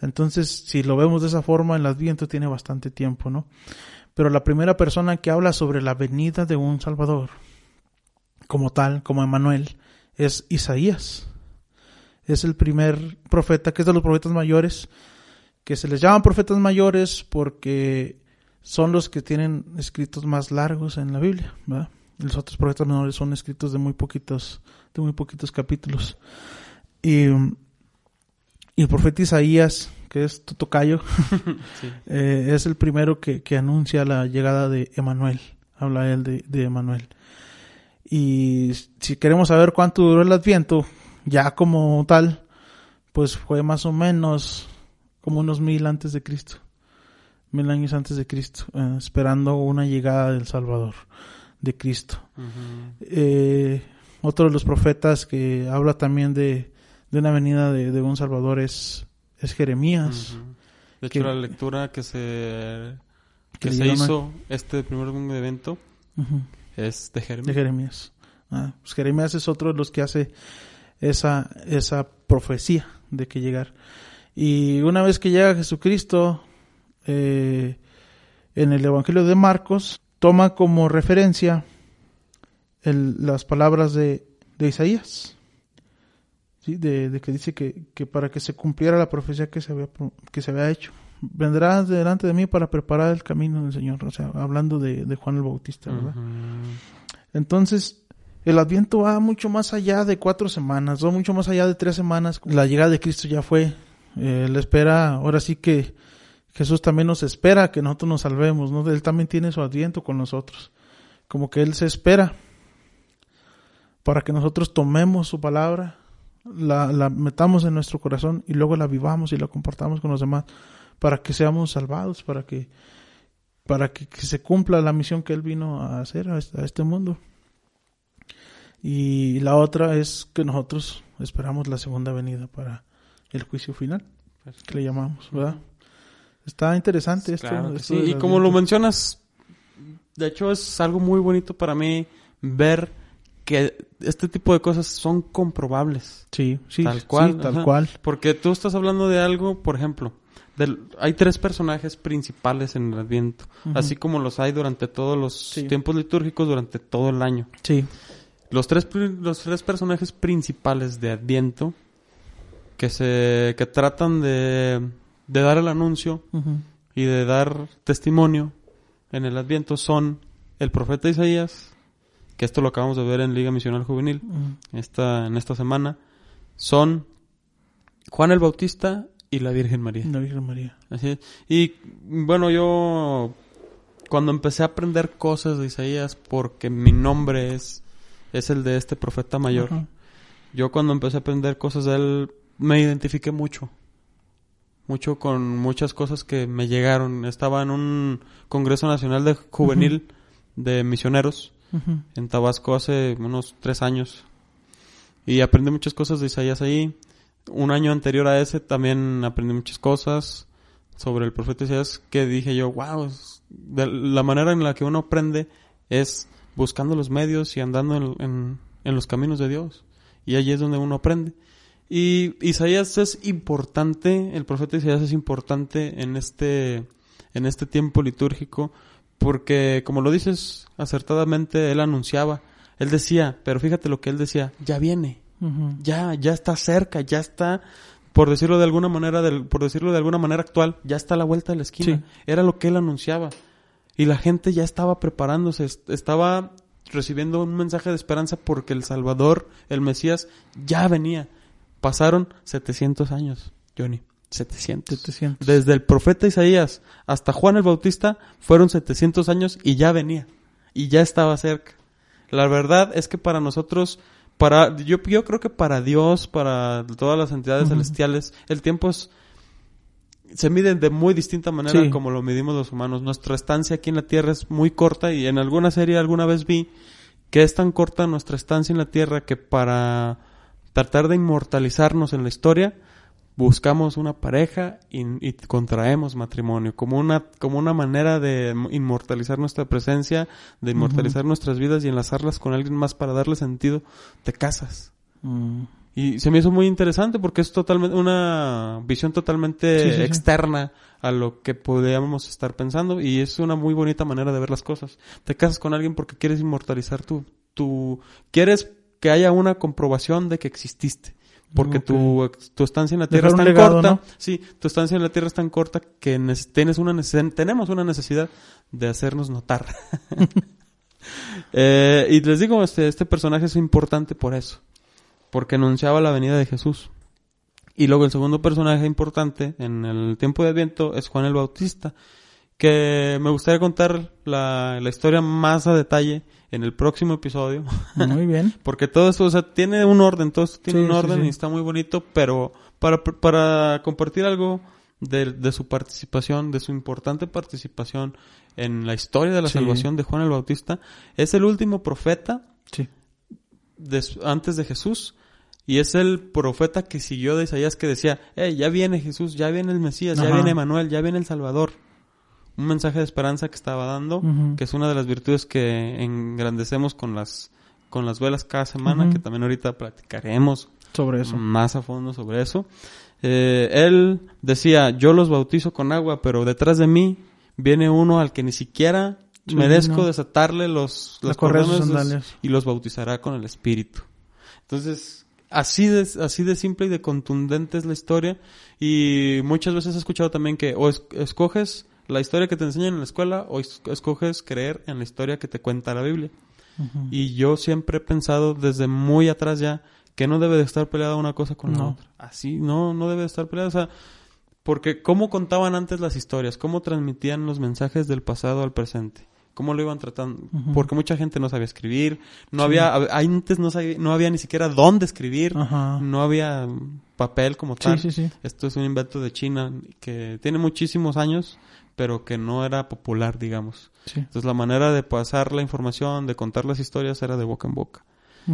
Entonces, si lo vemos de esa forma, el Adviento tiene bastante tiempo, ¿no? Pero la primera persona que habla sobre la venida de un Salvador, como tal, como Emanuel, es Isaías. Es el primer profeta, que es de los profetas mayores, que se les llaman profetas mayores porque son los que tienen escritos más largos en la Biblia, ¿verdad? Los otros profetas menores son escritos de muy poquitos, de muy poquitos capítulos. Y, el profeta Isaías, que es tu tocayo, [laughs] [laughs] eh, es el primero que, anuncia la llegada de Emanuel. Habla él de, de Emanuel. Y si queremos saber cuánto duró el Adviento, ya como tal, pues fue más o menos como unos mil antes de Cristo. Mil años antes de Cristo, eh, esperando una llegada del Salvador, de Cristo. Eh, otro de los profetas que habla también de, de una venida de, un Salvador es, es Jeremías. De hecho, la lectura que se, que, se hizo este primer evento es de Jeremías. De Jeremías. Ah, pues Jeremías es otro de los que hace esa, esa profecía de que llegar. Y una vez que llega Jesucristo, eh, en el Evangelio de Marcos, toma como referencia las palabras de, de Isaías de, que dice que, que, para que se cumpliera la profecía que se había, que se había hecho. Vendrás delante de mí para preparar el camino del Señor, o sea, hablando de, Juan el Bautista, ¿verdad? Entonces, el Adviento va mucho más allá de cuatro semanas, va mucho más allá de tres semanas. La llegada de Cristo ya fue. Eh, la espera, ahora sí que Jesús también nos espera que nosotros nos salvemos, ¿no? Él también tiene su Adviento con nosotros. Como que Él se espera para que nosotros tomemos su palabra, la, la metamos en nuestro corazón y luego la vivamos y la compartamos con los demás, para que seamos salvados, para que, para que, se cumpla la misión que Él vino a hacer a este, a este mundo. Y la otra es que nosotros esperamos la segunda venida para el juicio final, que le llamamos, ¿verdad? Está interesante esto. sí, y como lo mencionas, de hecho es algo muy bonito para mí ver que este tipo de cosas son comprobables. Sí, sí, tal cual, tal cual. Porque tú estás hablando de algo, por ejemplo, hay tres personajes principales en el Adviento, así como los hay durante todos los tiempos litúrgicos durante todo el año. Sí. Los tres, los tres personajes principales de Adviento que se que tratan de, de dar el anuncio y de dar testimonio en el Adviento son el profeta Isaías, que esto lo acabamos de ver en Liga Misional Juvenil esta, en esta semana, son Juan el Bautista y la Virgen María. La Virgen María. Así Y bueno, yo cuando empecé a aprender cosas de Isaías, porque mi nombre es, es el de este profeta mayor, yo cuando empecé a aprender cosas de él, me identifiqué mucho mucho con muchas cosas que me llegaron. Estaba en un Congreso Nacional de Juvenil de Misioneros en Tabasco hace unos tres años. Y aprendí muchas cosas de Isaías ahí. Un año anterior a ese también aprendí muchas cosas sobre el profeta Isaías que dije yo, wow, la manera en la que uno aprende es buscando los medios y andando en, en los caminos de Dios. Y allí es donde uno aprende. Y Isaías es importante, el profeta Isaías es importante en este, en este tiempo litúrgico, porque como lo dices acertadamente, él anunciaba, él decía, pero fíjate lo que él decía, ya viene, ya, ya está cerca, ya está, por decirlo de alguna manera, por decirlo de alguna manera actual, ya está a la vuelta de la esquina. Era lo que él anunciaba. Y la gente ya estaba preparándose, estaba recibiendo un mensaje de esperanza porque el Salvador, el Mesías, ya venía. Pasaron 700 años, Johnny. 700. Desde el profeta Isaías hasta Juan el Bautista fueron 700 años y ya venía. Y ya estaba cerca. La verdad es que para nosotros, para, yo, yo creo que para Dios, para todas las entidades celestiales, el tiempo es, se mide de muy distinta manera como lo medimos los humanos. Nuestra estancia aquí en la Tierra es muy corta y en alguna serie alguna vez vi que es tan corta nuestra estancia en la Tierra que para tratar de inmortalizarnos en la historia, buscamos una pareja y, contraemos matrimonio como una como una manera de inmortalizar nuestra presencia, de inmortalizar nuestras vidas y enlazarlas con alguien más para darle sentido. Te casas. Mm. Y se me hizo muy interesante porque es totalmente una visión totalmente externa a lo que podríamos estar pensando y es una muy bonita manera de ver las cosas. Te casas con alguien porque quieres inmortalizar tu tu quieres que haya una comprobación de que exististe. Porque tu, tu, estancia en la Tierra es tan corta. Sí, tu estancia en la Tierra es tan corta que tienes una tenemos una necesidad de hacernos notar. [laughs] eh, y les digo, este, este personaje es importante por eso. Porque anunciaba la venida de Jesús. Y luego el segundo personaje importante en el tiempo de Adviento es Juan el Bautista. Que me gustaría contar la, la historia más a detalle en el próximo episodio. [laughs] Muy bien. Porque todo esto, o sea, tiene un orden, todo esto tiene un orden y está muy bonito, pero para, para compartir algo de, de, su participación, de su importante participación en la historia de la salvación de Juan el Bautista, es el último profeta antes de Jesús. Y es el profeta que siguió de Isaías que decía, hey, ya viene Jesús, ya viene el Mesías, ya viene Manuel, ya viene el Salvador un mensaje de esperanza que estaba dando, que es una de las virtudes que engrandecemos con las con las velas cada semana, que también ahorita platicaremos sobre eso. Más a fondo sobre eso. Eh, él decía, yo los bautizo con agua, pero detrás de mí viene uno al que ni siquiera merezco desatarle los, las correas y los bautizará con el Espíritu. Entonces, así de, así de simple y de contundente es la historia. Y muchas veces he escuchado también que o escoges la historia que te enseñan en la escuela o escoges creer en la historia que te cuenta la Biblia. Y yo siempre he pensado desde muy atrás ya que no debe de estar peleada una cosa con la otra. Así, no, no debe de estar peleada. O sea, porque cómo contaban antes las historias, cómo transmitían los mensajes del pasado al presente, cómo lo iban tratando. Porque mucha gente no sabía escribir, no había, antes no, sabía, no había ni siquiera dónde escribir, no había papel como tal. Esto es un invento de China que tiene muchísimos años, pero que no era popular, digamos. Entonces la manera de pasar la información, de contar las historias era de boca en boca.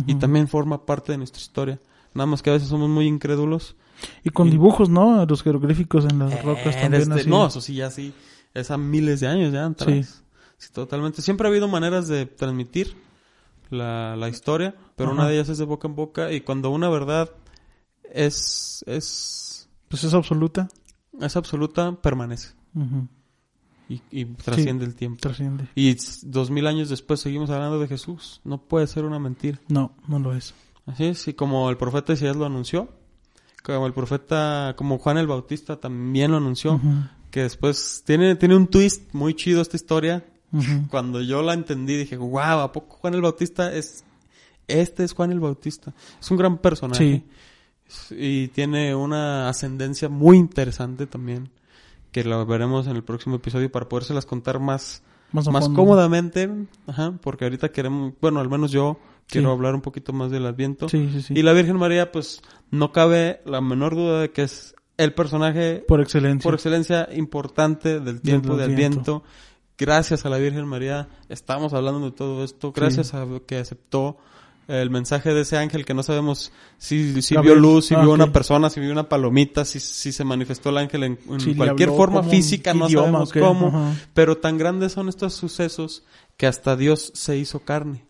Y también forma parte de nuestra historia. Nada más que a veces somos muy incrédulos. Y con dibujos, ¿no? Los jeroglíficos en las eh, rocas también. No, eso sí, ya sí. Es a miles de años ya atrás. Sí. totalmente. Siempre ha habido maneras de transmitir la, la historia, pero una de ellas es de boca en boca. Y cuando una verdad es... es pues es absoluta. Es absoluta, permanece. Y, y, trasciende el tiempo. Trasciende. Y dos mil años después seguimos hablando de Jesús. No puede ser una mentira. No, no lo es. Así es, y como el profeta Isaías lo anunció, como el profeta, como Juan el Bautista también lo anunció, que después tiene, tiene un twist muy chido esta historia. Cuando yo la entendí dije, wow, ¿a poco Juan el Bautista es, este es Juan el Bautista? Es un gran personaje. Y tiene una ascendencia muy interesante también, que lo veremos en el próximo episodio para podérselas contar más, más, más cómodamente, ajá, porque ahorita queremos, bueno, al menos yo quiero hablar un poquito más del Adviento. y la Virgen María, pues no cabe la menor duda de que es el personaje por excelencia, por excelencia importante del tiempo del, Adviento. Gracias a la Virgen María estamos hablando de todo esto. Gracias a que aceptó el mensaje de ese ángel que no sabemos si, si vio luz, si vio ah, una persona, si vio una palomita, si, si se manifestó el ángel en, cualquier forma física, no sabemos cómo. Pero tan grandes son estos sucesos que hasta Dios se hizo carne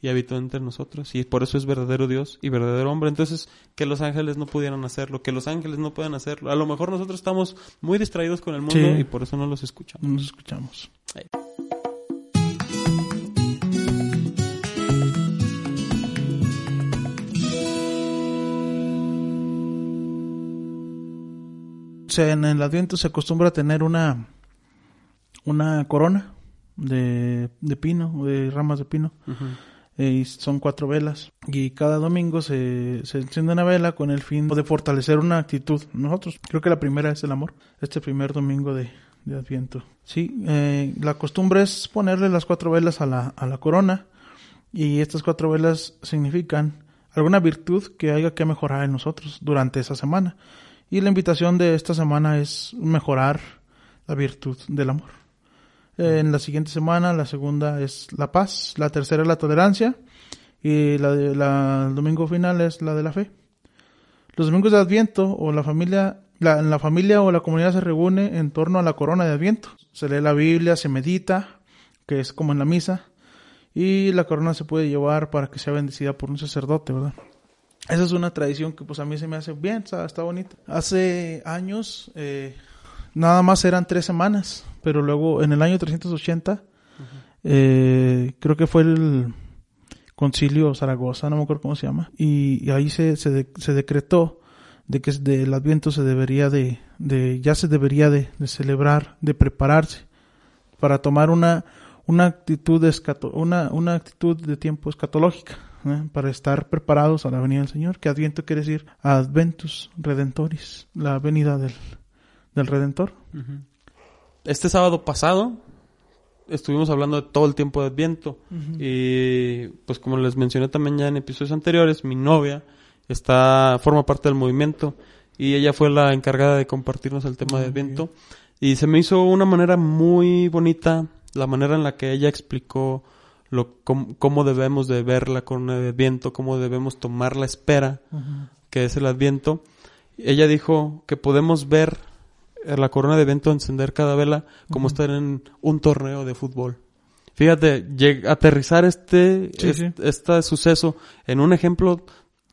y habitó entre nosotros y por eso es verdadero Dios y verdadero hombre. Entonces, que los ángeles no pudieran hacerlo, que los ángeles no puedan hacerlo. A lo mejor nosotros estamos muy distraídos con el mundo y por eso no los escuchamos. No los escuchamos. En el Adviento se acostumbra a tener una una corona de, de pino, de ramas de pino. Eh, y son cuatro velas. Y cada domingo se, se enciende una vela con el fin de fortalecer una actitud. Nosotros, creo que la primera es el amor. Este primer domingo de, de Adviento. Sí, eh, la costumbre es ponerle las cuatro velas a la, a la corona. Y estas cuatro velas significan alguna virtud que haya que mejorar en nosotros durante esa semana. Y la invitación de esta semana es mejorar la virtud del amor en la siguiente semana la segunda es la paz, la tercera es la tolerancia y la, de, la el domingo final es la de la fe. Los domingos de Adviento o la familia, la, la familia o la comunidad se reúne en torno a la corona de Adviento. Se lee la Biblia, se medita, que es como en la misa, y la corona se puede llevar para que sea bendecida por un sacerdote, ¿verdad? Esa es una tradición que pues a mí se me hace bien, está, está bonita. Hace años eh, nada más eran tres semanas, pero luego en el año 380, eh, creo que fue el concilio Zaragoza, no me acuerdo cómo se llama, y, ahí se, se, decretó de que el Adviento se debería de, de ya se debería de, celebrar, de prepararse para tomar una, una actitud escato, una, una actitud de tiempo escatológica, ¿eh? para estar preparados a la venida del Señor, que Adviento quiere decir Adventus Redentoris, la venida del, del Redentor. Este sábado pasado estuvimos hablando de todo el tiempo de Adviento. Y pues como les mencioné también ya en episodios anteriores, mi novia está forma parte del movimiento y ella fue la encargada de compartirnos el tema de Adviento. y se me hizo una manera muy bonita la manera en la que ella explicó lo cómo, debemos de ver la corona de Adviento, cómo debemos tomar la espera que es el Adviento. Ella dijo que podemos ver la corona de evento encender cada vela como estar en un torneo de fútbol. Fíjate, aterrizar este, este, suceso en un ejemplo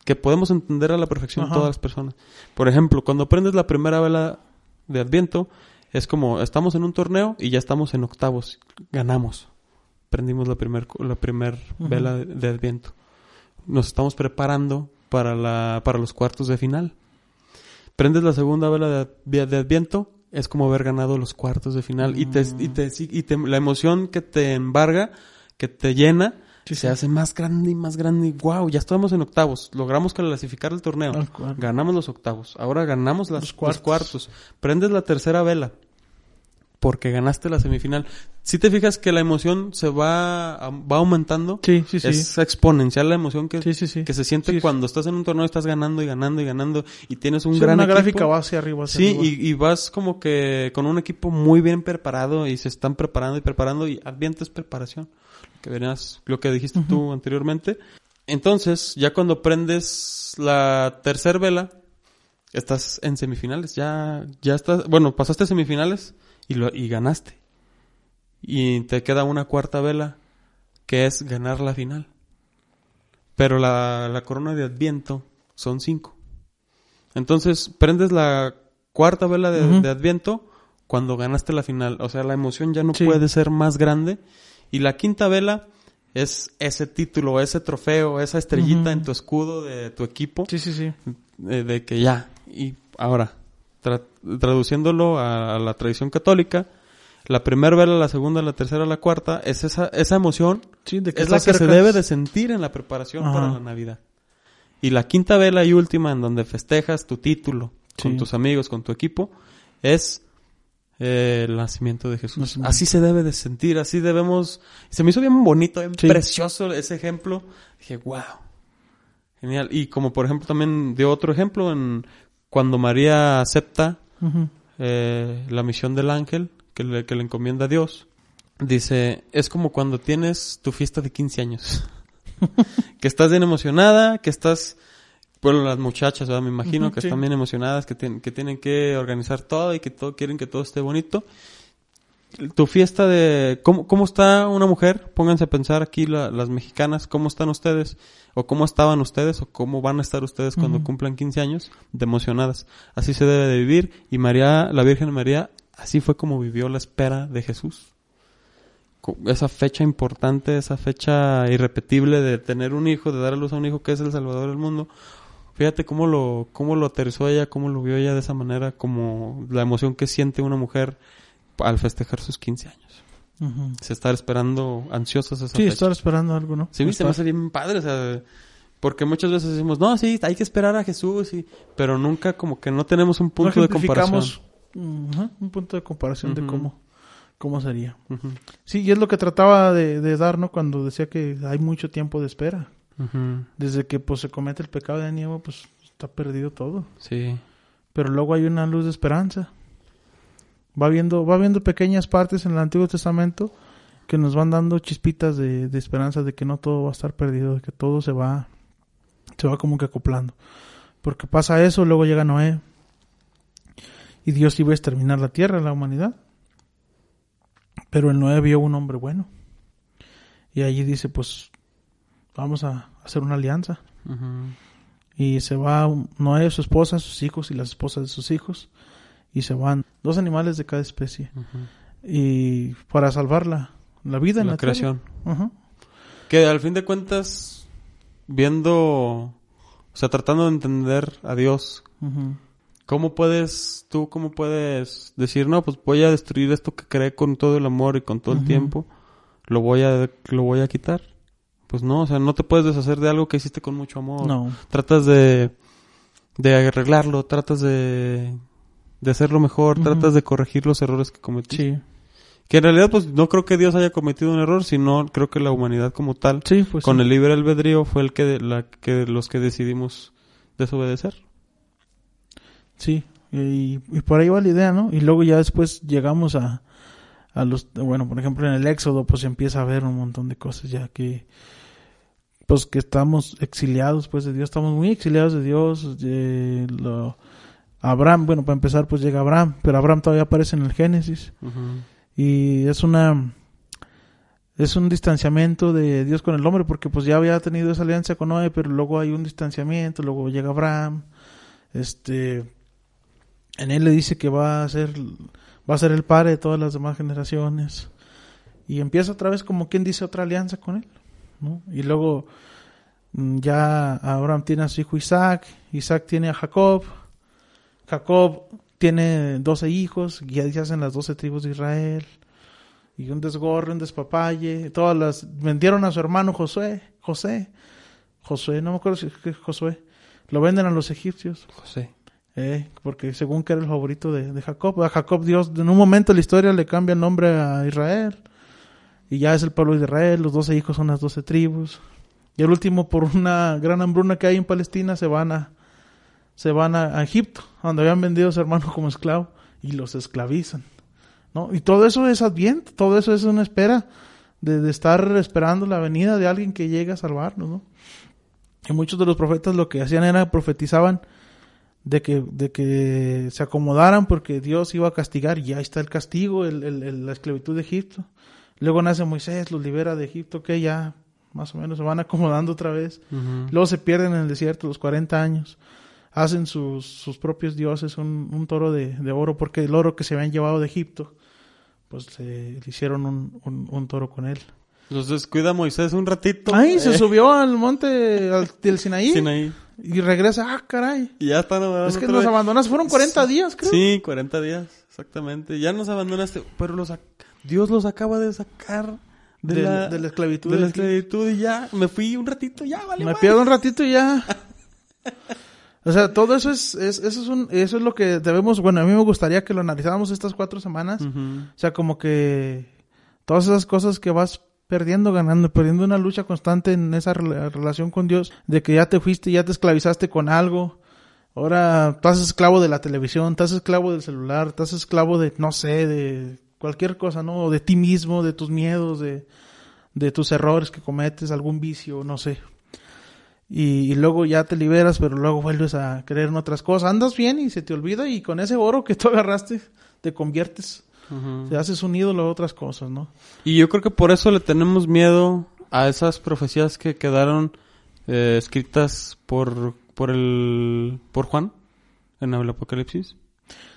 que podemos entender a la perfección todas las personas. Por ejemplo, cuando prendes la primera vela de Adviento, es como estamos en un torneo y ya estamos en octavos, ganamos. Prendimos la primera la primer vela de, de Adviento. Nos estamos preparando para la para los cuartos de final prendes la segunda vela de, Adviento, es como haber ganado los cuartos de final. Y, te, y, te, y te, la emoción que te embarga, que te llena, se hace más grande y más grande. Y wow, ya estamos en octavos. Logramos clasificar el torneo. Ganamos los octavos. Ahora ganamos las, los cuartos. Prendes la tercera vela. Porque ganaste la semifinal. Si te fijas que la emoción se va, va aumentando, Sí, sí, sí. es exponencial la emoción que, que se siente cuando estás en un torneo, estás ganando y ganando y ganando y tienes un gran una equipo. gráfica va hacia arriba. hacia Sí, arriba. y, y vas como que con un equipo muy bien preparado y se están preparando y preparando y ambientes preparación. Lo que venías, lo que dijiste tú anteriormente. Entonces, ya cuando prendes la tercer vela, estás en semifinales. Ya, ya estás, bueno, pasaste semifinales y lo, y ganaste. Y te queda una cuarta vela, que es ganar la final. Pero la, la corona de Adviento son cinco. Entonces, prendes la cuarta vela de, de Adviento cuando ganaste la final. O sea, la emoción ya no Sí. puede ser más grande. Y la quinta vela es ese título, ese trofeo, esa estrellita en tu escudo de tu equipo. Sí, sí, sí. De, de que ya. Y ahora, tra- traduciéndolo a, a la tradición católica, la primera vela, la segunda, la tercera, la cuarta, es esa, esa emoción Sí, de que es la que se debe de sentir en la preparación Ajá. para la Navidad. Y la quinta vela y última en donde festejas tu título con tus amigos, con tu equipo, es eh, el nacimiento de Jesús. Nacimiento. Así se debe de sentir, así debemos... Se me hizo bien bonito, bien Sí. precioso ese ejemplo. Dije, wow, genial. Y como por ejemplo también dio otro ejemplo en cuando María acepta eh, la misión del ángel que le, que le encomienda a Dios. Dice, es como cuando tienes tu fiesta de 15 años. [laughs] que estás bien emocionada, que estás, bueno, las muchachas, ¿verdad? me imagino, que sí. están bien emocionadas, que, que tienen que organizar todo y que todo, quieren que todo esté bonito. Tu fiesta de... ¿Cómo, cómo está una mujer? Pónganse a pensar aquí la- las mexicanas, ¿cómo están ustedes? ¿O cómo estaban ustedes? ¿O cómo van a estar ustedes cuando cumplan 15 años? De emocionadas. Así se debe de vivir. Y María, la Virgen María, así fue como vivió la espera de Jesús. Esa fecha importante, esa fecha irrepetible de tener un hijo, de dar a luz a un hijo que es el Salvador del mundo. Fíjate cómo lo, cómo lo aterrizó ella, cómo lo vio ella de esa manera, como la emoción que siente una mujer al festejar sus 15 años. Se está esperando ansiosos esa Sí, fecha. estar esperando algo, ¿no? Sí, se me Estar- hace bien padre, o sea, porque muchas veces decimos, no, sí, hay que esperar a Jesús, y, pero nunca como que no tenemos un punto no de comparación. ejemplificamos, ujú, un punto de comparación de cómo, cómo sería. Sí, y es lo que trataba de, de dar, ¿no? Cuando decía que hay mucho tiempo de espera. Desde que pues se comete el pecado de nieve, pues está perdido todo. Sí, Pero luego hay una luz de esperanza. Va viendo, va viendo pequeñas partes en el Antiguo Testamento que nos van dando chispitas de, de esperanza de que no todo va a estar perdido, de que todo se va, se va como que acoplando. Porque pasa eso, luego llega Noé y Dios iba a exterminar la tierra, la humanidad. Pero el Noé vio un hombre bueno. Y allí dice, pues vamos a hacer una alianza. Y se va Noé, su esposa, sus hijos y las esposas de sus hijos. Y se van dos animales de cada especie. Y para salvar la, vida en la creación. Que al fin de cuentas, viendo, o sea, tratando de entender a Dios. ¿cómo puedes, tú, cómo puedes decir, no, pues voy a destruir esto que creé con todo el amor y con todo el tiempo, lo voy a, lo voy a quitar? Pues no, o sea, no te puedes deshacer de algo que hiciste con mucho amor. No. Tratas de, de arreglarlo, tratas de, de hacerlo mejor, tratas de corregir los errores que cometiste. Sí. Que en realidad, pues no creo que Dios haya cometido un error, sino creo que la humanidad como tal Sí, pues con sí. el libre albedrío fue el que, la, que los que decidimos desobedecer. Sí. Y, y por ahí va la idea, ¿no? Y luego ya después llegamos a, a los... Bueno, por ejemplo, en el Éxodo pues empieza a ver un montón de cosas ya que... Pues que estamos exiliados pues de Dios, estamos muy exiliados de Dios. de lo- Abraham, bueno, para empezar pues llega Abraham, pero Abraham todavía aparece en el Génesis. y es una es un distanciamiento de Dios con el hombre porque pues ya había tenido esa alianza con Noé pero luego hay un distanciamiento luego llega Abraham este en él le dice que va a ser va a ser el padre de todas las demás generaciones y empieza otra vez como quien dice otra alianza con él ¿no? y luego mm, ya Abraham tiene a su hijo Isaac Isaac tiene a Jacob Jacob tiene 12 hijos, se hacen las 12 tribus de Israel. Y un desgorre, un despapalle. Todas las. Vendieron a su hermano Josué. José. Josué, no me acuerdo si es Josué. Lo venden a los egipcios. José. Eh, porque según que era el favorito de, de Jacob, a Jacob Dios en un momento de la historia le cambia el nombre a Israel y ya es el pueblo de Israel, los doce hijos son las doce tribus y el último por una gran hambruna que hay en Palestina se van a se van a, a Egipto, donde habían vendido a su hermano como esclavo y los esclavizan. ¿no? Y todo eso es adviento, todo eso es una espera de, de estar esperando la venida de alguien que llegue a salvarnos. ¿no? Y muchos de los profetas lo que hacían era profetizaban de que, de que se acomodaran porque Dios iba a castigar y ahí está el castigo, el, el- el- la esclavitud de Egipto. Luego nace Moisés, los libera de Egipto, que ya más o menos se van acomodando otra vez. Luego se pierden en el desierto los 40 años. Hacen sus, sus propios dioses un, un toro de, de oro porque el oro que se habían llevado de Egipto, pues se le hicieron un, un, un toro con él. Los descuida Moisés un ratito. Ay, se eh, subió al monte al- del Sinaí, Sinaí. y regresa, ah, caray. Y ya están Es que nos abandonaste, fueron 40 días, creo. Sí, 40 días, exactamente. Ya nos abandonaste, pero los Dios los acaba de sacar de, De, la, de la esclavitud. de la esclavitud y ya me fui un ratito, ya vale. Me pierdo un ratito y ya. [laughs] O sea, todo eso es, es, eso es un, eso es lo que debemos, bueno, a mí me gustaría que lo analizáramos estas cuatro semanas. O sea, como que todas esas cosas que vas perdiendo, ganando, perdiendo una lucha constante en esa rela- relación con Dios, de que ya te fuiste, ya te esclavizaste con algo. Ahora estás esclavo de la televisión, estás esclavo del celular, estás esclavo de, no sé, de cualquier cosa, ¿no? O de ti mismo, de tus miedos, de, de tus errores que cometes, algún vicio, no sé. Y, y luego ya te liberas, pero luego vuelves a creer en otras cosas. Andas bien y se te olvida y con ese oro que tú [laughs] agarraste te conviertes. Ujú. Te haces un ídolo a otras cosas, ¿no? Y yo creo que por eso le tenemos miedo a esas profecías que quedaron eh, escritas por por el por Juan en el Apocalipsis.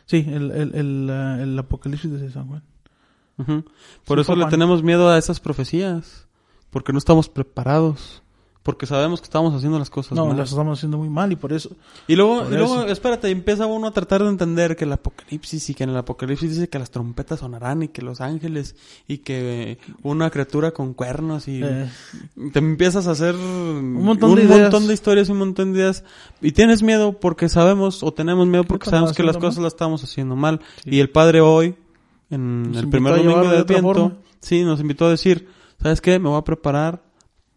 Sí, el, el, el, ah, el Apocalipsis de San Juan. Por Sí, eso le Juan. tenemos miedo a esas profecías, porque no estamos preparados, porque sabemos que estamos haciendo las cosas No, mal. las estamos haciendo muy mal y por eso. Y luego, y luego, eso. espérate, empieza uno a tratar de entender que el Apocalipsis y que en el Apocalipsis dice que las trompetas sonarán y que los ángeles y que una criatura con cuernos y eh, te empiezas a hacer un montón de ideas. montón de historias y un montón de ideas y tienes miedo porque sabemos o tenemos miedo porque sabemos que las cosas las estamos haciendo mal Sí. y el padre hoy en Nos el primer domingo de Adviento sí nos invitó a decir sabes qué me voy a preparar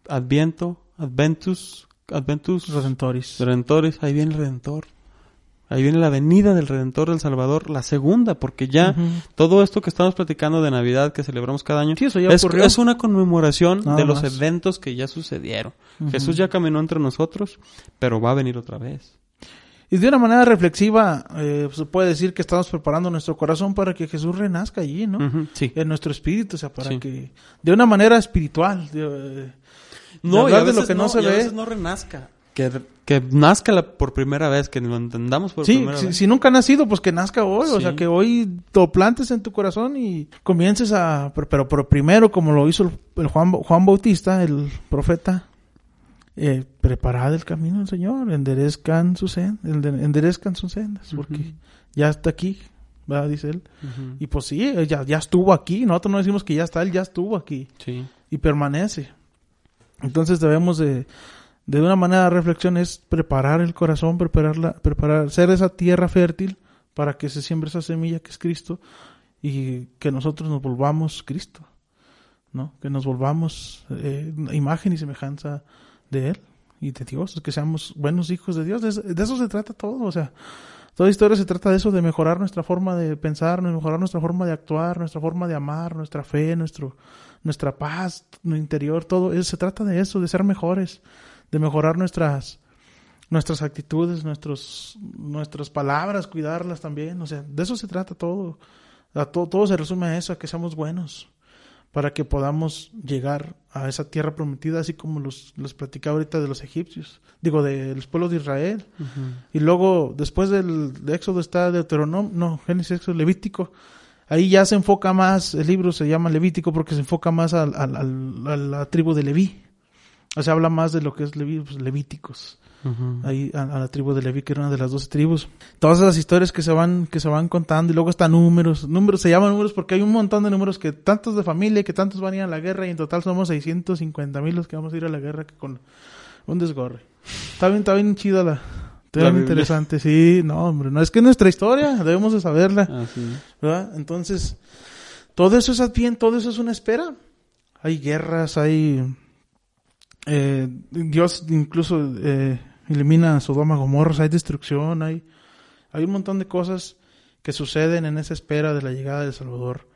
Adviento Adventus Adventus Redentoris. Redentores, ahí viene el Redentor. Ahí viene la venida del Redentor del Salvador, la segunda, porque ya todo esto que estamos platicando de Navidad que celebramos cada año Sí, eso ya es, una conmemoración Nada de los más. eventos que ya sucedieron. Jesús ya caminó entre nosotros, pero va a venir otra vez. Y de una manera reflexiva, eh, se puede decir que estamos preparando nuestro corazón para que Jesús renazca allí, ¿no? Sí. En nuestro espíritu, o sea, para Sí. que. De una manera espiritual. de, eh, No, y de lo que no se y a ve. veces no renazca. Que, que nazca la- por primera vez, que lo entendamos por Sí, primera si, vez. si nunca ha nacido, pues que nazca hoy. O sea, que hoy lo plantes en tu corazón y comiences a... Pero, pero, pero primero, como lo hizo el, el Juan, Juan Bautista, el profeta, eh, preparad el camino del Señor, enderezcan sus, enderezcan sus sendas, porque ya está aquí, ¿verdad? Dice él. Y pues sí, eh, ya, ya estuvo aquí. Nosotros no decimos que ya está, él ya estuvo aquí Sí. y permanece. Entonces debemos de, de una manera de reflexión es preparar el corazón, prepararla, preparar, ser esa tierra fértil para que se siembre esa semilla que es Cristo y que nosotros nos volvamos Cristo, ¿no? Que nos volvamos eh, imagen y semejanza de Él y de Dios, que seamos buenos hijos de Dios. De, de eso se trata todo, o sea, toda historia se trata de eso, de mejorar nuestra forma de pensar, mejorar nuestra forma de actuar, nuestra forma de amar, nuestra fe, nuestro, nuestra paz, nuestro interior, todo. eso se trata de eso, de ser mejores, de mejorar nuestras nuestras actitudes, nuestros nuestras palabras, cuidarlas también, o sea, de eso se trata todo. A to- todo se resume a eso, a que seamos buenos, para que podamos llegar a esa tierra prometida, así como los, los platicaba ahorita de los egipcios, digo, de los pueblos de Israel. Y luego, después del de Éxodo está Deuteronomio, no, Génesis, Éxodo, Levítico. Ahí ya se enfoca más, el libro se llama Levítico porque se enfoca más al, al- al- a la tribu de Leví. O sea, habla más de lo que es Leví, pues, Levíticos. Ahí a, a la tribu de Leví, que era una de las doce tribus. Todas esas historias que se van, que se van contando y luego están números. Números, se llaman números porque hay un montón de números que tantos de familia, que tantos van a ir a la guerra y en total somos 650 mil los que vamos a ir a la guerra que con un desgorre. Está bien, está bien chida la, Bien Biblia. interesante, sí, no, hombre, no es que es nuestra historia, debemos de saberla. ¿verdad? Entonces, todo eso es advien, todo eso es una espera. Hay guerras, hay... eh, Dios incluso eh, elimina a Sodoma Gomorra, hay destrucción, hay, hay un montón de cosas que suceden en esa espera de la llegada del Salvador.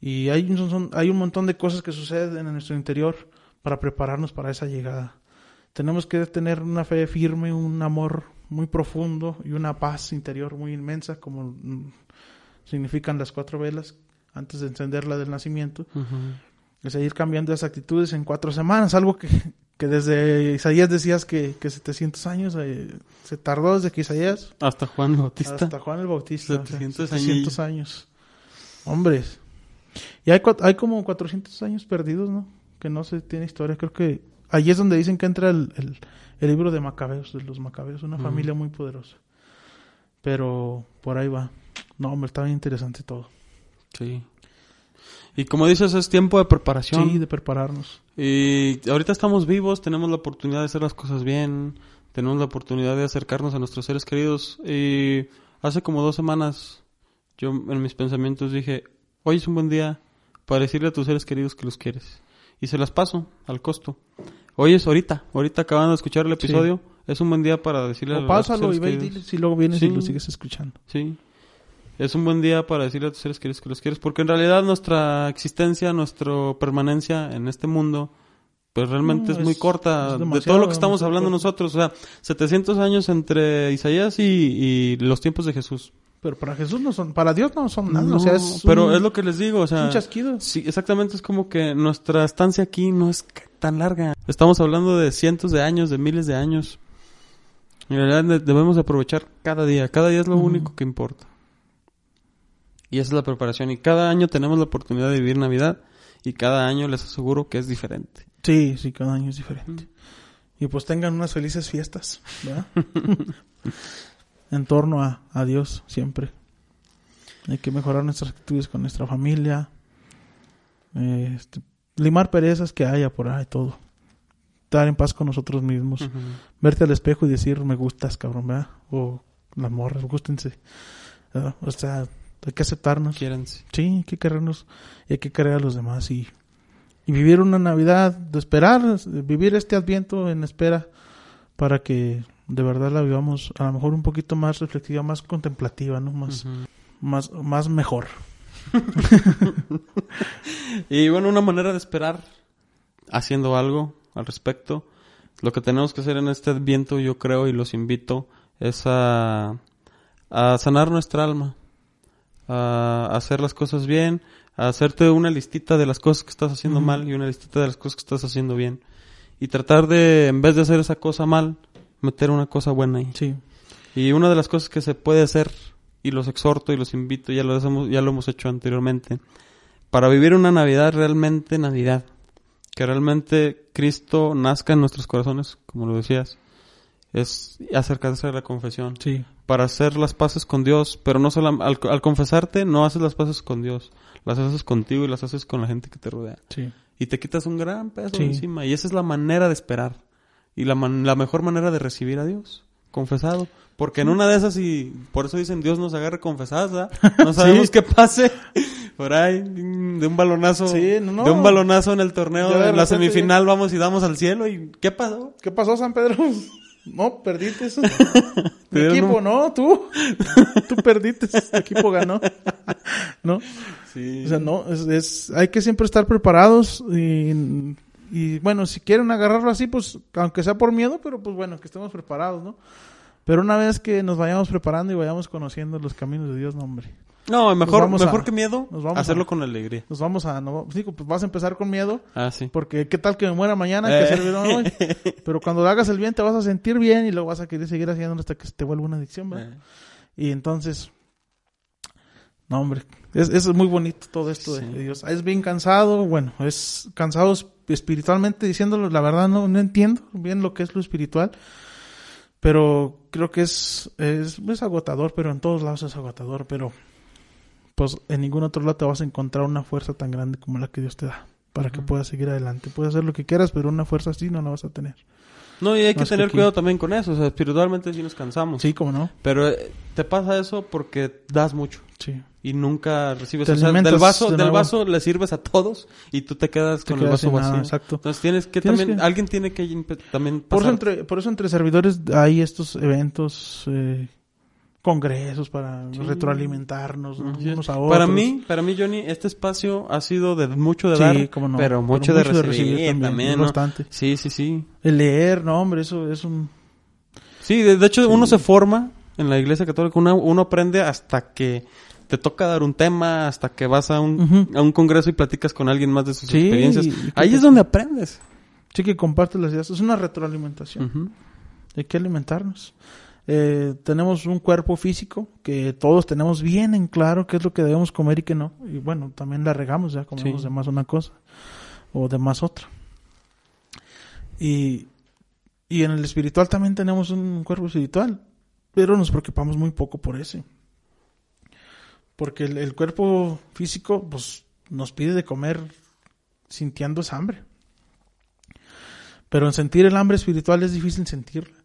Y hay un, hay un montón de cosas que suceden en nuestro interior para prepararnos para esa llegada. Tenemos que tener una fe firme, un amor muy profundo y una paz interior muy inmensa, como mm, significan las cuatro velas antes de encenderla del nacimiento. Ujú. Es ir cambiando las actitudes en cuatro semanas, algo que, que desde Isaías decías que, que 700 años eh, se tardó desde que Isaías Hasta Juan Bautista. hasta Juan el Bautista. o sea, 700 700 años. Hombres. Y hay, hay como 400 años perdidos, ¿no? Que no se tiene historia. Creo que ahí es donde dicen que entra el, el- el libro de Macabeos, de los Macabeos, una familia muy poderosa. Pero por ahí va. No, hombre, está bien interesante todo. Sí. Y como dices, es tiempo de preparación. Sí, de prepararnos. Y ahorita estamos vivos, tenemos la oportunidad de hacer las cosas bien, tenemos la oportunidad de acercarnos a nuestros seres queridos. Y hace como dos semanas, yo en mis pensamientos dije, hoy es un buen día para decirle a tus seres queridos que los quieres. Y se las paso al costo. Hoy es ahorita, ahorita acabando de escuchar el Sí. episodio, es un buen día para decirle a O los pásalo y ve y dile si luego vienes y lo sigues escuchando. Sí. Es un buen día para decirle a tus seres queridos que los quieres, porque en realidad nuestra existencia, nuestra permanencia en este mundo, pues realmente No, es, muy es- corta es de todo lo que estamos hablando nosotros. O sea, 700 años entre Isaías y, y los tiempos de Jesús. Pero para Jesús no son, para Dios no son nada. No, o sea, es pero un, es lo que les digo, o es sea, un chasquido. sí, exactamente, es como que nuestra estancia aquí no es tan larga. Estamos hablando de cientos de años, de miles de años. En realidad de- debemos aprovechar cada día, cada día es lo único que importa. Y esa es la preparación. Y cada año tenemos la oportunidad de vivir Navidad y cada año les aseguro que es diferente. Sí, sí, cada año es diferente. Y pues tengan unas felices fiestas, ¿verdad? [laughs] en torno a, a Dios siempre. Hay que mejorar nuestras actitudes con nuestra familia. este, limar perezas que haya por ahí, todo. Estar en paz con nosotros mismos. Verte al espejo y decir, me gustas, cabrón, ¿verdad? O las morras, gústense. ¿verdad? O sea, hay que aceptarnos. Quiéranse. Sí, hay que querernos y hay que querer a los demás y, y vivir una Navidad, de esperar, vivir este Adviento en espera para que de verdad la vivamos a lo mejor un poquito más reflexiva, más contemplativa, ¿no? Más, más, más mejor. [laughs] Y bueno, una manera de esperar haciendo algo al respecto. Lo que tenemos que hacer en este viento, yo creo, y los invito, es a, a sanar nuestra alma, a hacer las cosas bien, a hacerte una listita de las cosas que estás haciendo mal y una listita de las cosas que estás haciendo bien. Y tratar de, en vez de hacer esa cosa mal, meter una cosa buena ahí. Sí. Y una de las cosas que se puede hacer, y los exhorto y los invito, ya lo hemos, ya lo hemos hecho anteriormente, para vivir una Navidad realmente Navidad, que realmente Cristo nazca en nuestros corazones, como lo decías, es acercarse a la confesión, Sí. para hacer las paces con Dios, pero no solo al, al confesarte, no haces las paces con Dios, las haces contigo y las haces con la gente que te rodea. Sí. Y te quitas un gran peso Sí. encima. Y esa es la manera de esperar. Y la, man- la mejor manera de recibir a Dios. Confesado. Porque en una de esas, y por eso dicen Dios nos agarre confesadas. [laughs] No sabemos Sí. qué pase. [laughs] Por ahí, de un balonazo. Sí, no, no. De un balonazo en el torneo, Ya en la semifinal, vamos y damos al cielo. ¿Y qué pasó? ¿Qué pasó, San Pedro? [laughs] No, perdiste eso. Mi equipo, un- no, tú. Tú perdiste, tu equipo ganó. ¿No? Sí. O sea, no, es, es- hay que siempre estar preparados y, y, bueno, si quieren agarrarlo así, pues aunque sea por miedo, pero pues bueno, que estemos preparados, ¿no? Pero una vez que nos vayamos preparando y vayamos conociendo los caminos de Dios, no, hombre. No, mejor, mejor a- que miedo, nos vamos hacerlo a- con alegría. Nos vamos a, no, digo, pues vas a empezar con miedo, Ah, sí. porque qué tal que me muera mañana, que Eh. hacer bien hoy. [laughs] Pero cuando hagas el bien te vas a sentir bien y luego vas a querer seguir haciéndolo hasta que se te vuelva una adicción, ¿verdad? Eh. Y entonces, no, hombre, es, es muy bonito todo esto de, Sí. de Dios. Es bien cansado, bueno, es cansado espiritualmente diciéndolo, la verdad no, no entiendo bien lo que es lo espiritual, pero creo que es, es, es agotador, pero en todos lados es agotador, pero pues en ningún otro lado te vas a encontrar una fuerza tan grande como la que Dios te da. para que puedas seguir adelante. Puedes hacer lo que quieras, pero una fuerza así no la vas a tener. No, y hay que tener cuidado también con eso. O sea, espiritualmente sí nos cansamos. Sí, como no. Pero eh, te pasa eso porque das mucho. Sí. Y nunca recibes. Te o sea, alimentas del vaso, de del nuevo. vaso le sirves a todos y tú te quedas Te con el quedas vaso sin nada, vacío. exacto. Entonces tienes que Tienes también, que- alguien tiene que impe- también Por eso, pasar. entre, por eso entre servidores hay estos eventos, eh, congresos para Sí. retroalimentarnos ¿no? Sí. unos a otros. Para mí, para mí, Johnny, este espacio ha sido de mucho de Sí, dar, cómo no. pero mucho, de, recibir también, ¿no? bastante. Sí, sí, sí. El leer, no, hombre, eso es un... Sí, de, de hecho uno se forma en la iglesia católica, uno, uno aprende hasta que te toca dar un tema, hasta que vas a un, a un congreso y platicas con alguien más de sus Sí, experiencias. Ahí te- es donde aprendes. Sí que comparte las ideas. Es una retroalimentación. Hay que alimentarnos. Eh, tenemos un cuerpo físico que todos tenemos bien en claro qué es lo que debemos comer y qué no. Y bueno, también la regamos, ya comemos Sí. de más una cosa o de más otra. Y, y en el espiritual también tenemos un cuerpo espiritual, pero nos preocupamos muy poco por ese. Porque el, el cuerpo físico pues, nos pide de comer sintiendo esa hambre. Pero en sentir el hambre espiritual es difícil sentirla.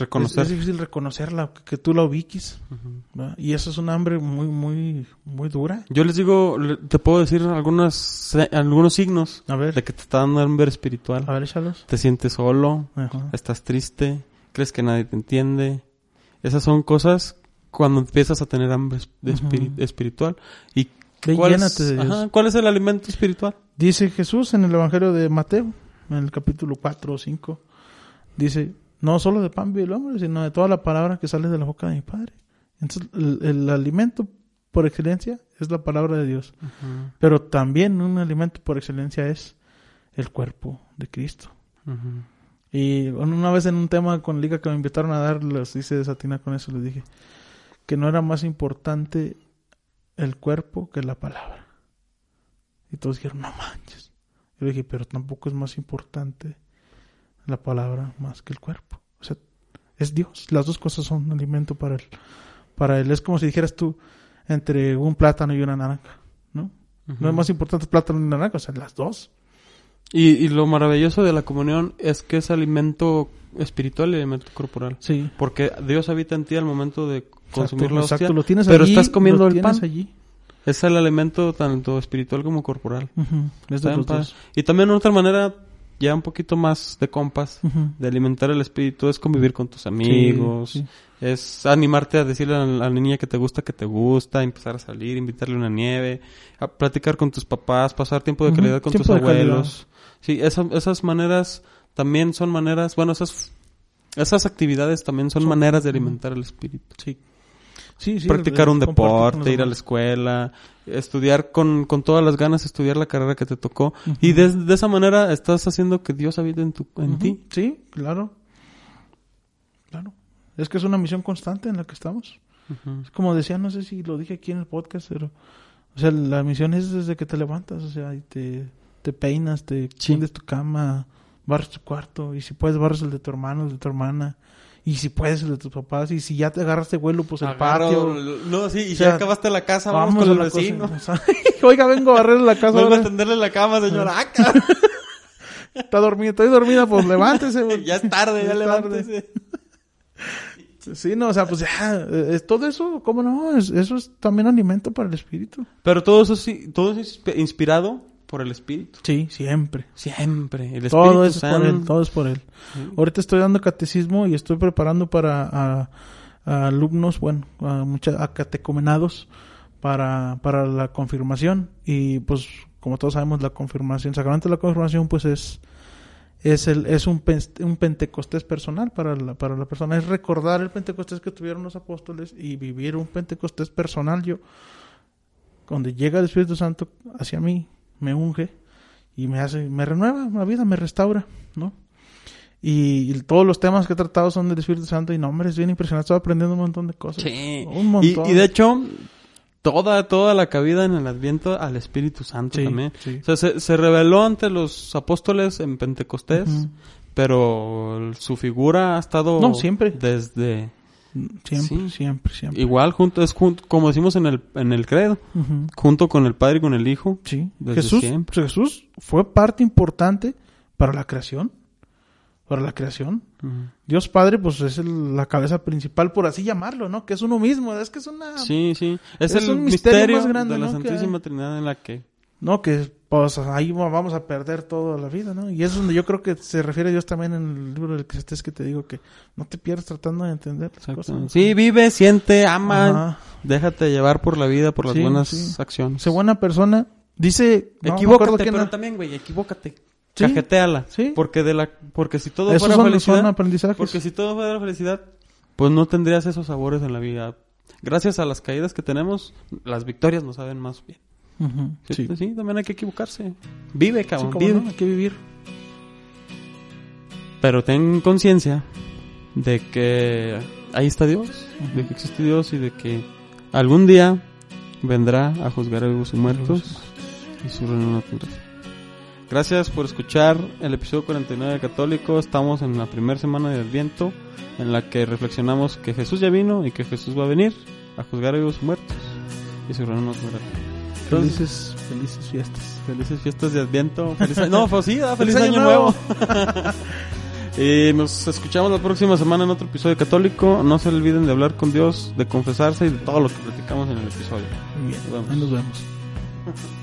Es, Reconocer. es difícil reconocerla, que, que tú la ubiques. Ujú. ¿verdad? Y eso es una hambre muy, muy, muy dura. Yo les digo, te puedo decir algunas, algunos signos A ver, de que te está dando hambre espiritual. a ver, échalos. Te sientes solo, Ajá. estás triste, crees que nadie te entiende. Esas son cosas cuando empiezas a tener hambre es- de Ujú. espiritual. ¿Y cuál es, de Dios. ajá, cuál es el alimento espiritual? Dice Jesús en el Evangelio de Mateo, en el capítulo 4 o 5, dice, no solo de pan vive el hombre, sino de toda la palabra que sale de la boca de mi Padre. Entonces, el, el alimento por excelencia es la palabra de Dios. Pero también un alimento por excelencia es el cuerpo de Cristo. Y una vez en un tema con Liga que me invitaron a dar, les hice desatinar con eso, les dije que no era más importante el cuerpo que la palabra. Y todos dijeron, no manches. Yo le dije, pero tampoco es más importante la palabra más que el cuerpo. O sea, es Dios. Las dos cosas son alimento para él. Para él es como si dijeras tú entre un plátano y una naranja, ¿no? No es más importante el plátano y la naranja, o sea, las dos. Y, y lo maravilloso de la comunión es que es alimento espiritual y alimento corporal. Sí. Porque Dios habita en ti al momento de consumir Exacto, la hostia. exacto, lo tienes pero allí, estás comiendo lo el pan. allí. Es el alimento tanto espiritual como corporal. Es de los dos. Y también otra manera, ya un poquito más de compas, de alimentar el espíritu, es convivir con tus amigos, Sí, sí. es animarte a decirle a la, niña que te gusta que te gusta, empezar a salir, invitarle una nieve, a platicar con tus papás, pasar tiempo de calidad con tiempo tus abuelos. Sí, esa- esas maneras también son maneras, bueno, esas esas actividades también son Son- maneras de alimentar el espíritu. Sí. Sí, sí, Practicar un deporte, ir a la escuela, estudiar con, con todas las ganas, estudiar la carrera que te tocó. Y de, de esa manera estás haciendo que Dios habite en, tu, en ti. Sí, claro. Claro. Es que es una misión constante en la que estamos. Es como decía, no sé si lo dije aquí en el podcast, pero... O sea, la misión es desde que te levantas, o sea, y te, te peinas, te Sí. tu cama, barres tu cuarto, y si puedes barres el de tu hermano, el de tu hermana, y si puedes el de tus papás, y si ya te agarraste vuelo, pues el Agarro patio. No, sí, y O sea, ya acabaste la casa, vamos, con el vecino. [laughs] [laughs] Oiga, vengo a barrer la casa. Vengo a tenderle la cama, señora. Ah, cabrón. [laughs] Está dormida, estoy dormida, pues levántese. güey. ya es tarde, ya Es levántese. Sí, no, o sea, pues ya, es todo eso, ¿cómo no? Es- eso es también alimento para el espíritu. Pero todo eso sí, todo eso es inspi- inspirado por el Espíritu. Sí, siempre. Siempre. El Espíritu Todo es por Santo. él, todo es por él. Sí. Ahorita estoy dando catecismo y estoy preparando para a, a alumnos, bueno, a, mucha, a catecumenados para, para la confirmación. Y pues, como todos sabemos, la confirmación, sacramento de la confirmación, pues es, es, el, es un, un pentecostés personal para la, para la persona. Es recordar el pentecostés que tuvieron los apóstoles y vivir un pentecostés personal. Yo, donde llega el Espíritu Santo hacia mí, me unge y me hace, me renueva la vida, me restaura, ¿no? Y, y todos los temas que he tratado son del Espíritu Santo y no, hombre, es bien impresionante, estoy aprendiendo un montón de cosas. Sí. Un Y, montón. y de hecho, toda, toda la cabida en el Adviento al Espíritu Santo Sí, también. sí. O sea, se, se reveló ante los apóstoles en Pentecostés, pero su figura ha estado No, siempre. desde Siempre, Sí. siempre, siempre. Igual, junto, es junto, como decimos en el, en el credo, junto con el Padre y con el Hijo. Sí. Desde Jesús, siempre. Jesús fue parte importante para la creación. Para la creación. Dios Padre, pues es el- la cabeza principal, por así llamarlo, ¿no? Que es uno mismo. Es que es una. Sí, sí. Es, Es el un misterio misterio, más grande, de la ¿no? Santísima. Trinidad en la que... No, que pues ahí va- vamos a perder toda la vida, ¿no? Y es donde yo creo que se refiere Dios también en el libro del Eclesiastés que te digo que no te pierdas tratando de entender las cosas. Sí, vive, siente, ama, Ajá. déjate llevar por la vida, por las Sí, buenas sí. acciones. Sé buena persona. Dice. no equivócate, quién pero también, güey, equivócate. Sí, Cajeteala. sí. Porque de la, porque si todo Esos fuera son, felicidad, son aprendizajes. porque si todo fuera felicidad, pues no tendrías esos sabores en la vida. Gracias a las caídas que tenemos, las victorias nos saben más bien. Sí, Sí, sí, también hay que equivocarse. Vive, Sí, cabrón, cómo vive. no, hay que vivir. Pero ten conciencia de que ahí está Dios, de que existe Dios y de que algún día vendrá a juzgar a vivos y muertos y su reino. Gracias por escuchar el episodio 49 de Católico. Estamos en la primera semana de Adviento en la que reflexionamos que Jesús ya vino y que Jesús va a venir a juzgar a vivos y muertos y su reino fin. Entonces, Felices, felices fiestas. Felices fiestas de Adviento. Feliz año. [laughs] No, pues sí, ¿verdad? feliz, Feliz año, año nuevo. y [laughs] nos escuchamos la próxima semana en otro episodio católico. No se olviden de hablar con Dios, de confesarse y de todo lo que platicamos en el episodio. Bien, Nos vemos. ahí nos vemos. [laughs]